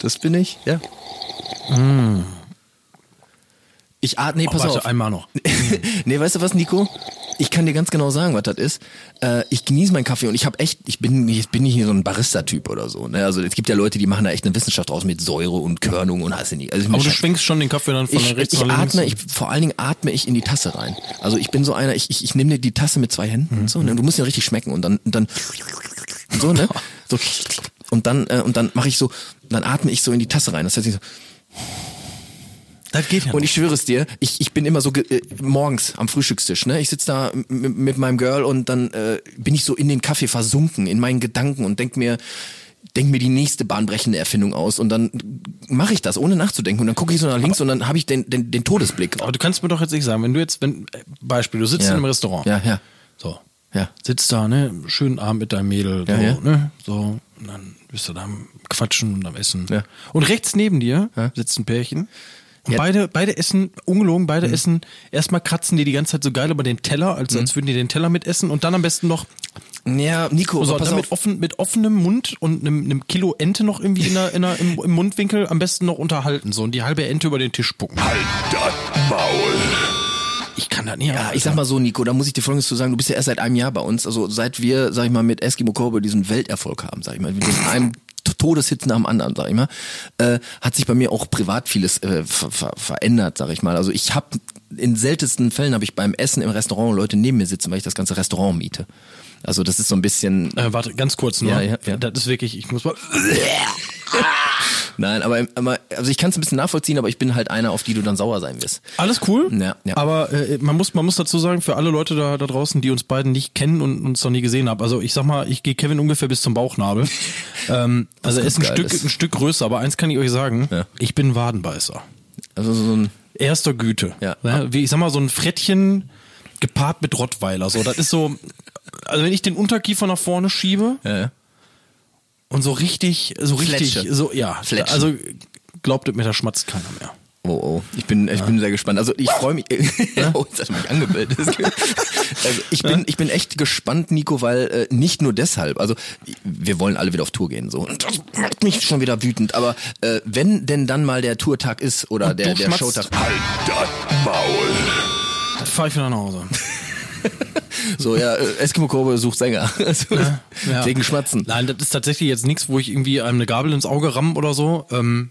Das bin ich, ja. Ich atme, nee, Oh, pass warte, auf. einmal noch. nee, weißt du was, Nico? Ich kann dir ganz genau sagen, was das ist. Äh, ich genieße meinen Kaffee und ich habe echt, ich bin, ich bin nicht so ein Barista-Typ oder so. Ne? Also es gibt ja Leute, die machen da echt eine Wissenschaft draus mit Säure und Körnung und hast du nicht. Also, Aber mir du schwenkst schon den Kaffee dann von ich, rechts ich nach links. atme, ich, vor allen Dingen atme ich in die Tasse rein. Also ich bin so einer, ich, ich, ich nehme dir die Tasse mit zwei Händen und so, ne? Du musst ja richtig schmecken und dann, und dann so, ne? So, und dann, äh, und dann mache ich so, dann atme ich so in die Tasse rein. Das heißt, ich so, das geht ja. und ich schwöre es dir, ich, ich bin immer so äh, morgens am Frühstückstisch, ne? Ich sitze da mit meinem Girl und dann äh, bin ich so in den Kaffee versunken, in meinen Gedanken und denk mir, denk mir die nächste bahnbrechende Erfindung aus und dann mache ich das, ohne nachzudenken. Und dann gucke ich so nach links und dann habe ich den, den, den Todesblick. Aber du kannst mir doch jetzt nicht sagen, wenn du jetzt, wenn, Beispiel, du sitzt Ja. in einem Restaurant. Ja, ja. So. Ja. Sitzt da, ne, schönen Abend mit deinem Mädel, so, Ja, ja. ne, so, und dann bist du da am Quatschen und am Essen. Ja. Und rechts neben dir sitzt ein Pärchen. Und Ja. beide, beide essen, ungelogen, beide essen, erstmal kratzen die die ganze Zeit so geil über den Teller, als, Mhm. als würden die den Teller mitessen und dann am besten noch Ja, Nico, so, dann mit, offen, mit offenem Mund und einem, einem Kilo Ente noch irgendwie in der, in der, im, im Mundwinkel am besten noch unterhalten so und die halbe Ente über den Tisch spucken. Halt das Maul. Ich kann das nicht. Ja, ich sag mal so, Nico, da muss ich dir folgendes zu sagen, du bist ja erst seit einem Jahr bei uns, also seit wir, sag ich mal, mit Eskimo Cowboy diesen Welterfolg haben, sag ich mal, mit einem Todeshit nach dem anderen, sag ich mal, äh, hat sich bei mir auch privat vieles äh, ver ver verändert, sag ich mal. Also ich habe in seltensten Fällen habe ich beim Essen im Restaurant Leute neben mir sitzen, weil ich das ganze Restaurant miete. Also das ist so ein bisschen, Äh, warte, ganz kurz nur. Ja, ja, ja. Das ist wirklich, ich muss mal. nein, aber, aber also ich kann es ein bisschen nachvollziehen, aber ich bin halt einer, auf die du dann sauer sein wirst. Alles cool. Ja, ja. Aber äh, man muss man muss dazu sagen, für alle Leute da, da draußen, die uns beiden nicht kennen und uns noch nie gesehen haben. Also ich sag mal, ich gehe Kevin ungefähr bis zum Bauchnabel. ähm, also er ist ein Stück ist. ein Stück größer, aber eins kann ich euch sagen: Ja. Ich bin Wadenbeißer. Also so ein Erster Güte. Ja. Wie ich sag mal so ein Frettchen gepaart mit Rottweiler. So, das ist so. Also wenn ich den Unterkiefer nach vorne schiebe ja, ja. Und so richtig, so richtig, Fletsche. so ja. Fletschen. Also glaubt es mir, da schmatzt keiner mehr. Oh, oh. Ich bin, ich bin sehr gespannt. Also ich freue mich. oh, jetzt hast du mich angemeldet. also ich bin, ich bin echt gespannt, Nico, weil äh, nicht nur deshalb. Also wir wollen alle wieder auf Tour gehen, so. Und das macht mich schon wieder wütend. Aber äh, wenn denn dann mal der Tourtag ist oder der, du der schmatzt. Showtag, Halt das Maul. Dann fahre ich wieder nach Hause. so ja, äh, Eskimo Cowboy sucht Sänger. Also, Ja. Wegen Schmatzen. Nein, das ist tatsächlich jetzt nichts, wo ich irgendwie einem eine Gabel ins Auge ramm oder so. Ähm,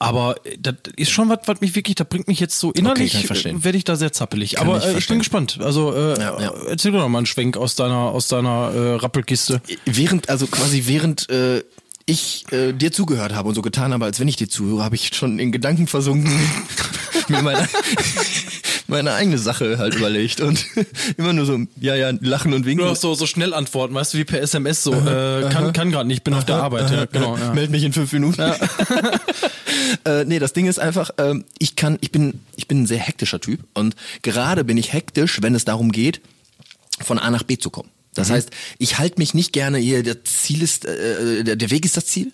aber das ist schon was, was mich wirklich, da bringt mich jetzt so innerlich, verstehen. äh, werde ich da sehr zappelig. Kann aber ich äh, ich bin gespannt. Also äh, Ja, ja. erzähl doch noch mal einen Schwenk aus deiner, aus deiner äh, Rappelkiste. Während, also quasi während äh, ich äh, dir zugehört habe und so getan habe, als wenn ich dir zuhöre, habe ich schon in Gedanken versunken, mir meine, meine eigene Sache halt überlegt und immer nur so, ja, ja, lachen und winken. Nur so, so schnell antworten, weißt du, wie per SMS so, äh, kann, kann gerade nicht, bin auf der Arbeit. Ja, genau, ja. Meld mich in fünf Minuten. äh, nee, das Ding ist einfach, ähm, ich kann, ich bin, ich bin ein sehr hektischer Typ und gerade bin ich hektisch, wenn es darum geht, von A nach B zu kommen. Das heißt, ich halte mich nicht gerne hier, der Ziel ist, äh, der, der Weg ist das Ziel.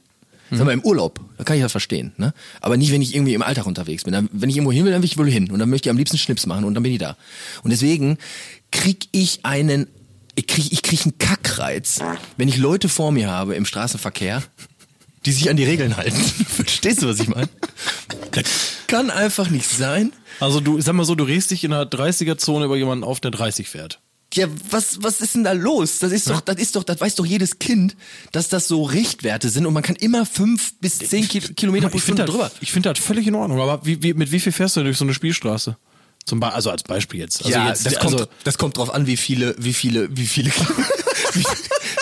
Sag mal, im Urlaub, da kann ich das verstehen, ne? Aber nicht, wenn ich irgendwie im Alltag unterwegs bin. Dann, wenn ich irgendwo hin will, dann will ich wohl hin. Und dann möchte ich am liebsten Schnips machen und dann bin ich da. Und deswegen krieg ich einen, ich kriege ich krieg einen Kackreiz, wenn ich Leute vor mir habe im Straßenverkehr, die sich an die Regeln halten. Verstehst du, was ich meine? Kann einfach nicht sein. Also du, sag mal so, du regst dich in einer 30er-Zone über jemanden auf, der 30 fährt. Ja, was, was ist denn da los? Das ist doch, das ist doch, das weiß doch jedes Kind, dass das so Richtwerte sind und man kann immer fünf bis zehn Ki Kilometer pro Stunde drüber. ich finde das völlig in Ordnung. Aber wie, wie, mit wie viel fährst du durch so eine Spielstraße? Zum Be also als Beispiel jetzt. Also ja, jetzt, das, kommt, also, das kommt drauf an, wie viele, wie viele, wie viele, wie,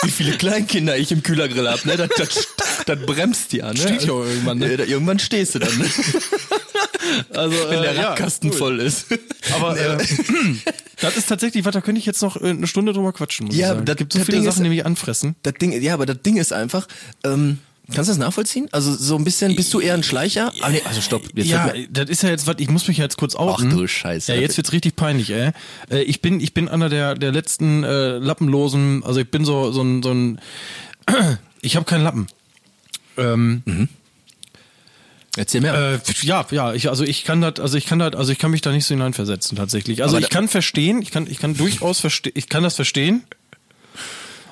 wie viele Kleinkinder ich im Kühlergrill hab, ne? Das, das, das bremst ja, ne? Steht ja irgendwann, ne? Ja, da- irgendwann stehst du dann, ne? also Wenn der äh, ja, Radkasten cool. voll ist. Aber äh, das ist tatsächlich, was, da könnte ich jetzt noch äh, eine Stunde drüber quatschen. Muss Ja, das- gibt so das viele Ding ist- Sachen, die mich anfressen. Das Ding, ja, aber das Ding ist einfach, ähm, kannst du das nachvollziehen? Also so ein bisschen, bist du eher ein Schleicher? Ah, nee, also stopp. Jetzt ja, das ist ja jetzt was, ich muss mich ja jetzt kurz outen. Ach du Scheiße. Ja, jetzt wird's richtig peinlich, ey. Äh, Ich bin, ich bin einer der, der letzten äh, Lappenlosen, also ich bin so, so ein, so ein ich habe keinen Lappen. Ähm, Erzähl mehr. Äh, ja, ja, ich, also ich kann das, also ich kann das, also ich kann mich da nicht so hineinversetzen tatsächlich. Also Aber ich kann verstehen, ich kann, ich kann durchaus verstehen, ich kann das verstehen.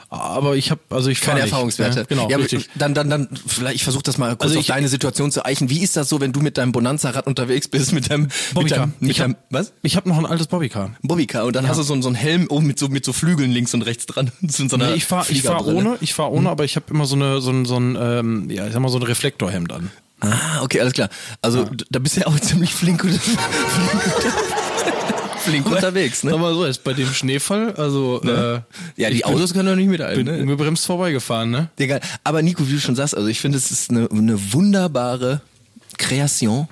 Aber ich habe, also ich Keine nicht, Erfahrungswerte. Ne? Genau, ja, richtig. Dann, dann, dann, vielleicht, ich versuche das mal kurz Also auf ich- deine Situation zu eichen. Wie ist das so, wenn du mit deinem Bonanza-Rad unterwegs bist, mit deinem, mit Bobbycar. deinem, mit Ich deinem hab, was? Ich habe noch ein altes Bobbycar. Bobbycar und dann hast du so, so einen Helm oben mit so, mit so Flügeln links und rechts dran. So, Nee, ich fahr, ich fahr ohne, ich fahr ohne, aber ich habe immer so eine, so ein, so ein, ähm, ja, ich sag mal so ein Reflektorhemd an. Ah, okay, alles klar. Also d- da bist du ja auch ziemlich flink, und- flink unterwegs, Sag ne? mal so, jetzt bei dem Schneefall, also äh, Ja, die Autos können doch nicht mithalten, bin, ne? gebremst vorbeigefahren, ne? Egal. Aber Nico, wie du schon sagst, also ich finde, es ist eine, eine wunderbare Kreation,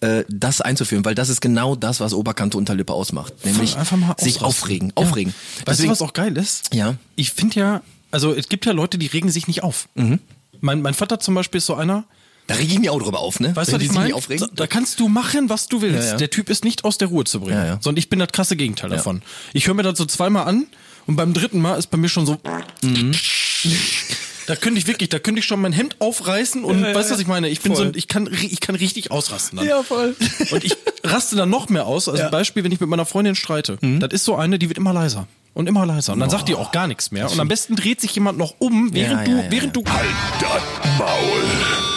äh, das einzuführen, weil das ist genau das, was Oberkante Unterlippe ausmacht. Nämlich einfach mal sich aufregen. Ja. Aufregen. Weißt Deswegen- du, was auch geil ist? Ja. Ich finde ja, also es gibt ja Leute, die regen sich nicht auf. Mhm. Mein, mein Vater zum Beispiel ist so einer, Da reg ich mich auch drüber auf, ne? weißt du, was die ich meine? nicht aufregen. Da kannst du machen, was du willst. Ja, ja. Der Typ ist nicht aus der Ruhe zu bringen. Ja, ja. Sondern ich bin das krasse Gegenteil davon. Ich höre mir das so zweimal an und beim dritten Mal ist bei mir schon so. Mhm. Da könnte ich wirklich, da könnte ich schon mein Hemd aufreißen und weißt du, was ich meine? Ich bin so, ein- ich kann, ich kann richtig ausrasten dann. Ja, voll. Und ich raste dann noch mehr aus. Also Beispiel, wenn ich mit meiner Freundin streite. Mhm. Das ist so eine, die wird immer leiser. Und immer leiser. Und dann sagt die auch gar nichts mehr. Und am besten dreht sich jemand noch um, während Ja, du, ja, ja, während du. Das Maul.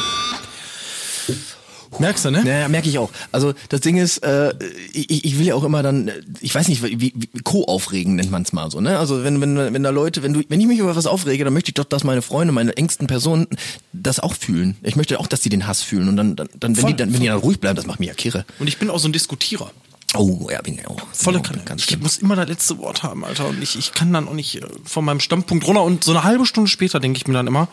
Merkst du, ne? Naja, merke ich auch. Also das Ding ist, äh, ich, ich will ja auch immer dann, ich weiß nicht, wie, wie Co-Aufregen nennt man es mal so, ne? Also wenn, wenn, wenn da Leute, wenn du, wenn ich mich über was aufrege, dann möchte ich doch, dass meine Freunde, meine engsten Personen das auch fühlen. Ich möchte auch, dass die den Hass fühlen. Und dann, dann, dann wenn Voll, die dann, wenn die dann ruhig bleiben, das macht mich ja kirre. Und ich bin auch so ein Diskutierer. Oh, ja, bin ich auch. Volle Kanne. Ganz Ich schlimm. muss immer das letzte Wort haben, Alter. Und ich, ich kann dann auch nicht äh, von meinem Standpunkt runter. Und so eine halbe Stunde später denke ich mir dann immer,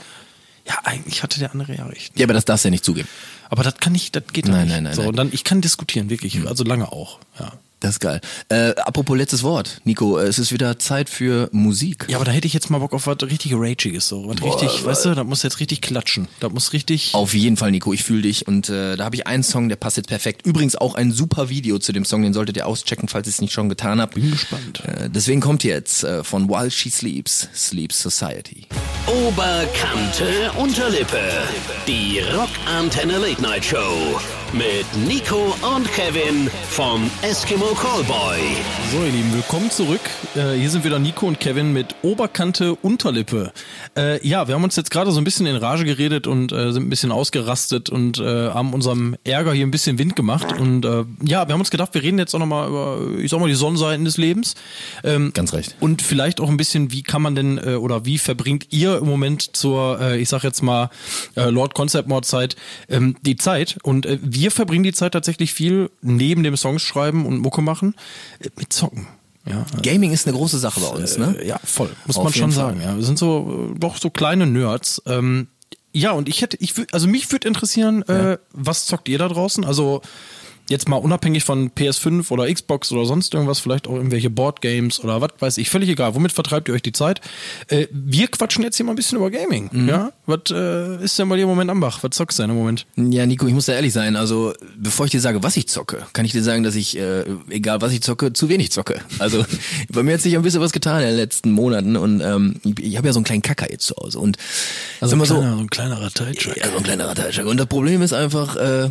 ja, eigentlich hatte der andere ja recht. Ja, aber das darfst du ja nicht zugeben. Aber das kann ich, das geht Nein, nicht. nein, nein, So, nein. und dann, ich kann diskutieren, wirklich. Also lange auch, ja. Das ist geil. Äh, apropos letztes Wort, Nico, äh, es ist wieder Zeit für Musik. Ja, aber da hätte ich jetzt mal Bock auf was richtig Ragiges, so. Was richtig, weißt du, da muss jetzt richtig klatschen. Da muss richtig. Auf jeden Fall, Nico, ich fühle dich. Und äh, da habe ich einen Song, der passt jetzt perfekt. Übrigens auch ein super Video zu dem Song, den solltet ihr auschecken, falls ihr es nicht schon getan habt. Bin gespannt. Äh, deswegen kommt jetzt äh, von While She Sleeps, Sleep Society. Oberkante Unterlippe. Die Rockantenne Late Night Show. Mit Nico und Kevin vom Eskimo Callboy. So, ihr Lieben, willkommen zurück. Äh, hier sind wieder Nico und Kevin mit Oberkante Unterlippe. Äh, ja, wir haben uns jetzt gerade so ein bisschen in Rage geredet und äh, sind ein bisschen ausgerastet und äh, haben unserem Ärger hier ein bisschen Wind gemacht. Und äh, ja, wir haben uns gedacht, wir reden jetzt auch nochmal über, ich sag mal, die Sonnenseiten des Lebens. Ähm, Ganz recht. Und vielleicht auch ein bisschen, wie kann man denn äh, oder wie verbringt ihr im Moment zur, äh, ich sag jetzt mal, äh, Lord Concept Mod Zeit ähm, die Zeit? Und äh, wir verbringen die Zeit tatsächlich viel neben dem Songs schreiben und Mucke machen äh, mit Zocken. Ja, Gaming ist eine große Sache bei uns, ne? äh, ja, voll, muss Auf man schon Fall. sagen. Ja, wir sind so äh, doch so kleine Nerds. Ähm, ja, und ich hätte, ich also mich würde interessieren, äh, was zockt ihr da draußen? Also jetzt mal unabhängig von PS5 oder Xbox oder sonst irgendwas, vielleicht auch irgendwelche Boardgames oder was weiß ich, völlig egal. Womit vertreibt ihr euch die Zeit? Äh, wir quatschen jetzt hier mal ein bisschen über Gaming. Mhm. Ja, was äh, ist denn bei dir im Moment am Bach? Was zockst du denn im Moment? Ja, Nico, ich muss da ehrlich sein. Also, bevor ich dir sage, was ich zocke, kann ich dir sagen, dass ich, äh, egal was ich zocke, zu wenig zocke. Also, bei mir hat sich ein bisschen was getan in den letzten Monaten und ähm, ich, ich habe ja so einen kleinen Kacker jetzt zu Hause. Und Also sag mal so, kleiner, so ein kleinerer Teilcheck. Ja, so ein kleiner Teilcheck. Und das Problem ist einfach, äh,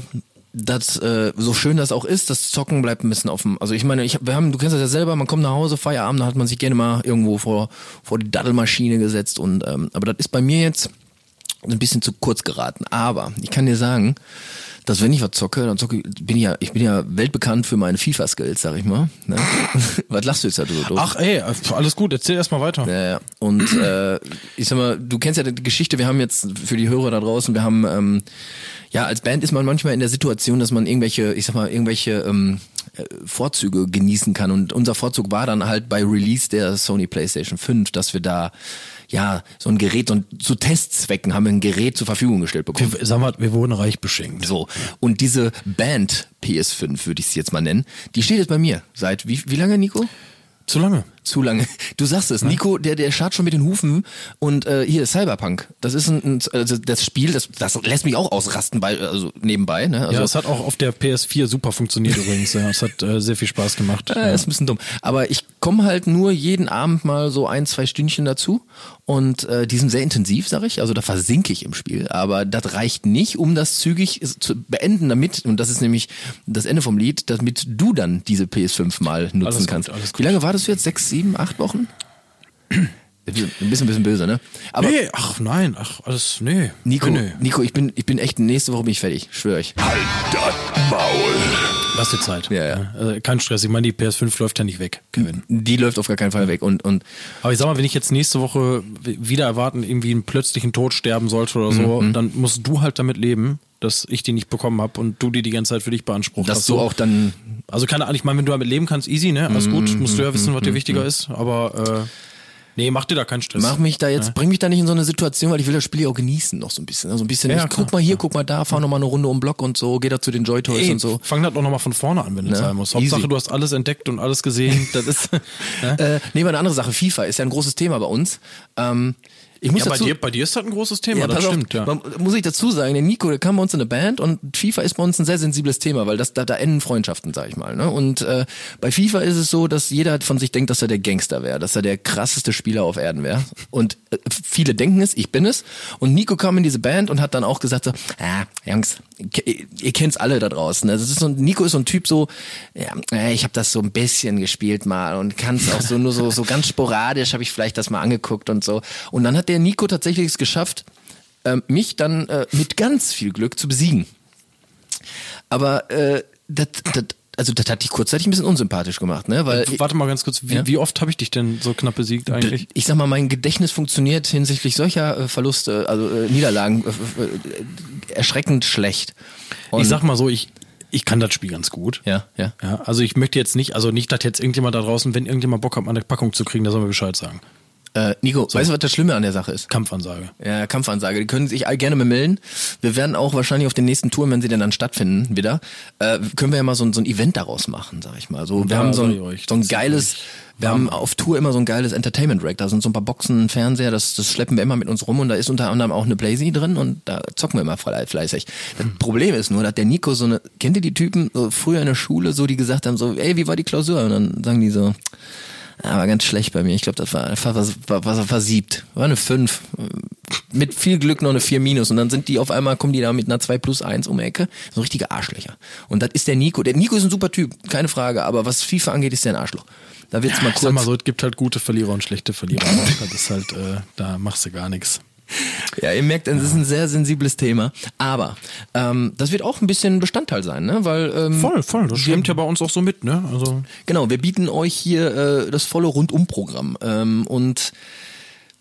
das äh, so schön das auch ist, das Zocken bleibt ein bisschen offen. Also ich meine, ich wir haben, du kennst das ja selber, man kommt nach Hause, Feierabend, da hat man sich gerne mal irgendwo vor vor die Daddelmaschine gesetzt und ähm, aber das ist bei mir jetzt ein bisschen zu kurz geraten. Aber ich kann dir sagen, dass wenn ich was zocke, dann zocke ich, bin ich ja, ich bin ja weltbekannt für meine FIFA-Skills, sag ich mal. Ne? was lachst du jetzt da so doof? Ach ey, alles gut, erzähl erst mal weiter. Ja, ja. Und äh, ich sag mal, du kennst ja die Geschichte, wir haben jetzt für die Hörer da draußen, wir haben, ähm, ja, als Band ist man manchmal in der Situation, dass man irgendwelche, ich sag mal, irgendwelche ähm, äh, Vorzüge genießen kann. Und unser Vorzug war dann halt bei Release der Sony PlayStation 5, dass wir da ja so ein Gerät und zu Testzwecken haben wir ein Gerät zur Verfügung gestellt bekommen. Wir, sag mal, wir wurden reich beschenkt. So, und diese Band PS5, würde ich es jetzt mal nennen, die steht jetzt bei mir. Seit wie, wie lange, Nico? Zu lange. Zu lange. Du sagst es, Nico, der, der schart schon mit den Hufen und äh, hier Cyberpunk. Das ist ein, ein also das Spiel, das, das lässt mich auch ausrasten bei, also nebenbei. Ne? Also, Ja, es hat auch auf der PS4 super funktioniert übrigens. Ja, es hat äh, sehr viel Spaß gemacht. Ja, ist ein bisschen dumm. Aber ich komme halt nur jeden Abend mal so ein, zwei Stündchen dazu. Und äh, die sind sehr intensiv, sag ich. Also da versinke ich im Spiel. Aber das reicht nicht, um das zügig zu beenden, damit, und das ist nämlich das Ende vom Lied, damit du dann diese PS5 mal nutzen Alles kannst. gut. Wie lange wartest du jetzt? Sechs, sieben, acht Wochen? Ein bisschen, ein bisschen böse, ne? Aber nee, ach nein, ach alles, nee. Nico, Nee. Nico, ich bin, ich bin echt, nächste Woche bin ich fertig, schwöre ich. Halt das Maul. Lass dir Zeit. Ja, ja. Also, kein Stress. Ich meine, die PS5 läuft ja nicht weg, Kevin. Die läuft auf gar keinen Fall weg. Und, und Aber ich sag mal, wenn ich jetzt nächste Woche wieder erwarten, irgendwie einen plötzlichen Tod sterben sollte oder so, Mhm. dann musst du halt damit leben, dass ich die nicht bekommen habe und du die die ganze Zeit für dich beansprucht dass hast. du So. auch dann Also keine Ahnung, ich meine, wenn du damit leben kannst, easy, ne? Alles gut, musst du ja wissen, was dir wichtiger ist, aber äh, nee, mach dir da keinen Stress. Mach mich da jetzt, bring mich da nicht in so eine Situation, weil ich will das Spiel ja auch genießen noch so ein bisschen. Also ein bisschen, Ja, ich, klar. guck mal hier, guck mal da, fahr noch mal eine Runde um den Block und so, geh da zu den Joy Toys Ey, und so. Fang das doch nochmal von vorne an, wenn du Ne? sein musst. Hauptsache, Easy. du hast alles entdeckt und alles gesehen. Das ist. ja, Äh, nee, mal eine andere Sache. FIFA ist ja ein großes Thema bei uns. Ähm, ich muss ja, bei, dazu, dir, bei dir ist das ein großes Thema, Ja, das pass auf, stimmt, ja. Muss ich dazu sagen, der Nico, der kam bei uns in eine Band und FIFA ist bei uns ein sehr sensibles Thema, weil das da, da enden Freundschaften, sag ich mal. Ne? Und äh, bei FIFA ist es so, dass jeder von sich denkt, dass er der Gangster wäre, dass er der krasseste Spieler auf Erden wäre. Und äh, viele denken es, ich bin es. Und Nico kam in diese Band und hat dann auch gesagt so, ah, Jungs, ihr ihr kennt's alle da draußen. Also es ist so, Nico ist so ein Typ so, ja, äh, ich habe das so ein bisschen gespielt mal und kann es auch so nur so so ganz sporadisch habe ich vielleicht das mal angeguckt und so. Und dann hat der Nico tatsächlich es geschafft, ähm, mich dann äh, mit ganz viel Glück zu besiegen. Aber äh, das, das, also das hat dich kurzzeitig ein bisschen unsympathisch gemacht, ne? Weil Warte mal ganz kurz, wie, Ja? wie oft habe ich dich denn so knapp besiegt eigentlich? ich sag mal, mein Gedächtnis funktioniert hinsichtlich solcher äh, Verluste, also äh, Niederlagen, äh, äh, erschreckend schlecht. Und, ich sag mal so, ich, ich kann das Spiel ganz gut. ja, ja. Ja, also ich möchte jetzt nicht, also nicht, dass jetzt irgendjemand da draußen, wenn irgendjemand Bock hat, mal eine Packung zu kriegen, da soll mir Bescheid sagen. Äh, Nico, weißt du, was das Schlimme an der Sache ist? Kampfansage. Ja, Kampfansage. Die können sich all gerne melden. Wir werden auch wahrscheinlich auf den nächsten Touren, wenn sie denn dann stattfinden, wieder, äh, können wir ja mal so, ein- so ein Event daraus machen, sag ich mal. So, wir haben so ein, so ein geiles, wir haben auf Tour immer so ein geiles Entertainment Rack. Da sind so ein paar Boxen, ein Fernseher, das, das schleppen wir immer mit uns rum und da ist unter anderem auch eine Blazy drin und da zocken wir immer fle- fleißig. Das Problem ist nur, dass der Nico so eine, kennt ihr die Typen so früher in der Schule, so die gesagt haben, so, ey, wie war die Klausur? Und dann sagen die so, war ganz schlecht bei mir. Ich glaube, das war einfach was, was, was versiebt. War eine 5. Mit viel Glück noch eine 4 minus. Und dann sind die auf einmal, kommen die da mit einer 2 plus 1 um die Ecke. So richtige Arschlöcher. Und das ist der Nico. Der Nico ist ein super Typ, keine Frage. Aber was FIFA angeht, ist der ein Arschloch. Da wird's mal kurz. sag mal so, es gibt halt gute Verlierer und schlechte Verlierer. das ist halt, äh, da machst du gar nichts. Ja, ihr merkt, es ist ein sehr sensibles Thema. Aber ähm, das wird auch ein bisschen Bestandteil sein, ne? Weil ähm, Voll, voll. Das schwimmt ja bei uns auch so mit, ne? Also. Genau, wir bieten euch hier äh, das volle Rundumprogramm. Ähm, und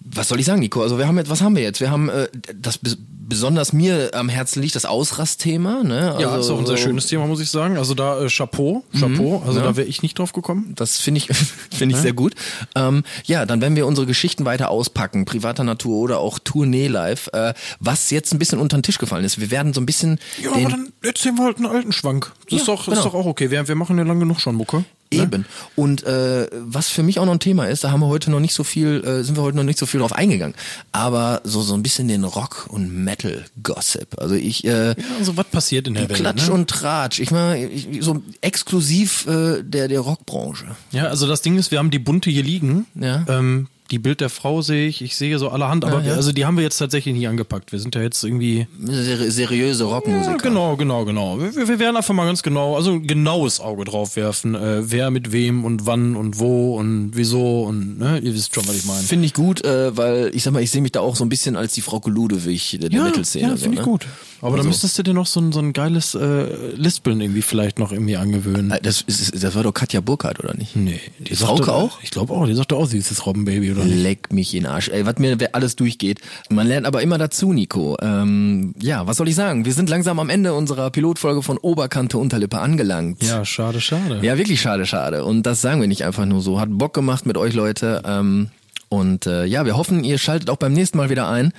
was soll ich sagen, Nico? Also wir haben jetzt, was haben wir jetzt? Wir haben äh, das bes- besonders mir am Herzen liegt, das Ausrastthema. Ne? Ja, also, ist auch ein sehr so- schönes Thema, muss ich sagen. Also da äh, Chapeau, Chapeau. Also ja. da wäre ich nicht drauf gekommen. Das finde ich, finde ich sehr gut. Ähm, ja, dann werden wir unsere Geschichten weiter auspacken, privater Natur oder auch Tournee live, äh, was jetzt ein bisschen unter den Tisch gefallen ist. Wir werden so ein bisschen Ja, aber dann erzählen wir halt einen alten Schwank. Das ist, Ja, doch, genau. ist doch auch okay. Wir, wir machen ja lang genug schon Mucke. Eben. Und äh, was für mich auch noch ein Thema ist, da haben wir heute noch nicht so viel, äh, sind wir heute noch nicht so viel drauf eingegangen. Aber so so ein bisschen den Rock und Metal Gossip. Also ich äh, Ja, also was passiert in der Welt? Klatsch ne? und Tratsch. Ich meine, so exklusiv äh, der der Rockbranche. Ja, also das Ding ist, wir haben die bunte hier liegen. Ja. Ähm, die Bild der Frau sehe ich, ich sehe so allerhand, aber Ja, ja. also die haben wir jetzt tatsächlich nicht angepackt. Wir sind ja jetzt irgendwie. Ser seriöse Rockmusiker. Ja, genau, genau, genau. Wir, wir werden einfach mal ganz genau, also ein genaues Auge drauf werfen, äh, wer mit wem und wann und wo und wieso und ne, ihr wisst schon, was ich meine. Finde ich gut, äh, weil ich sag mal, ich sehe mich da auch so ein bisschen als die Frau Ludewig der, der Metal-Szene. ja so, finde ich ne? gut. Aber da Also- müsstest du dir noch so ein, so ein geiles äh, Lispeln irgendwie vielleicht noch irgendwie angewöhnen. Äh, Das, ist, das war doch Katja Burkhardt, oder nicht? Nee, die Frauke sagte, auch? Ich glaube auch, die sagte auch, sie ist das Robbenbaby oder nicht. Leck mich in Arsch. Ey, was mir alles durchgeht. Man lernt aber immer dazu, Nico. Ähm, ja, was soll ich sagen? Wir sind langsam am Ende unserer Pilotfolge von Oberkante Unterlippe angelangt. Ja, schade, schade. Ja, wirklich schade, schade. Und das sagen wir nicht einfach nur so. Hat Bock gemacht mit euch, Leute. Ähm, und äh, ja, wir hoffen, ihr schaltet auch beim nächsten Mal wieder ein.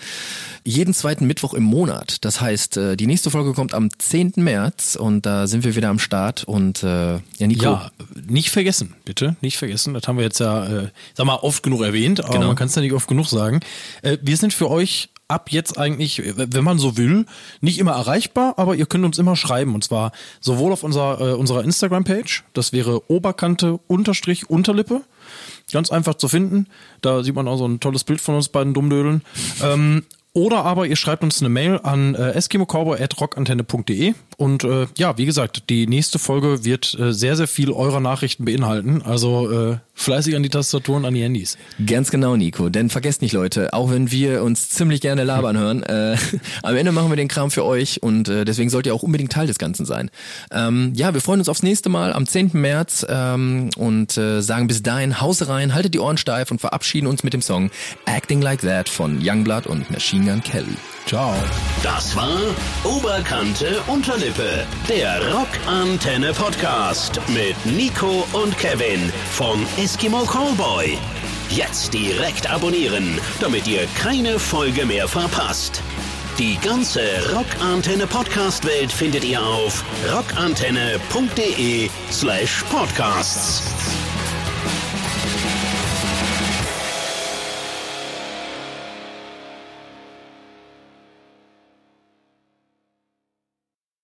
Jeden zweiten Mittwoch im Monat. Das heißt, äh, die nächste Folge kommt am 10. März und da sind wir wieder am Start. Und äh, ja, Nico. Ja, nicht vergessen, bitte, nicht vergessen. Das haben wir jetzt ja, äh, sag mal, oft genug erwähnt, aber Genau. man kann es ja nicht oft genug sagen. Äh, wir sind für euch ab jetzt eigentlich, wenn man so will, nicht immer erreichbar, aber ihr könnt uns immer schreiben. Und zwar sowohl auf unserer, äh, unserer Instagram-Page, das wäre Oberkante unterstrich Unterlippe. Ganz einfach zu finden. Da sieht man auch so ein tolles Bild von uns beiden Dummdödeln. Ähm, oder aber ihr schreibt uns eine Mail an äh, eskimocowboy.rockantenne.de und äh, ja, wie gesagt, die nächste Folge wird äh, sehr, sehr viel eurer Nachrichten beinhalten. Also äh, fleißig an die Tastaturen, an die Handys. Ganz genau, Nico. Denn vergesst nicht, Leute, auch wenn wir uns ziemlich gerne labern hören, äh, am Ende machen wir den Kram für euch und äh, deswegen sollt ihr auch unbedingt Teil des Ganzen sein. Ähm, ja, wir freuen uns aufs nächste Mal am 10. März ähm, und äh, sagen bis dahin, Hause rein, haltet die Ohren steif und verabschieden uns mit dem Song Acting Like That von Youngblood und Machine Gun Kelly. Ciao. Das war Oberkante Unterlippe, der Rockantenne Podcast mit Nico und Kevin vom Eskimo Callboy. Jetzt direkt abonnieren, damit ihr keine Folge mehr verpasst. Die ganze Rockantenne Podcast Welt findet ihr auf rockantenne.de slash podcasts.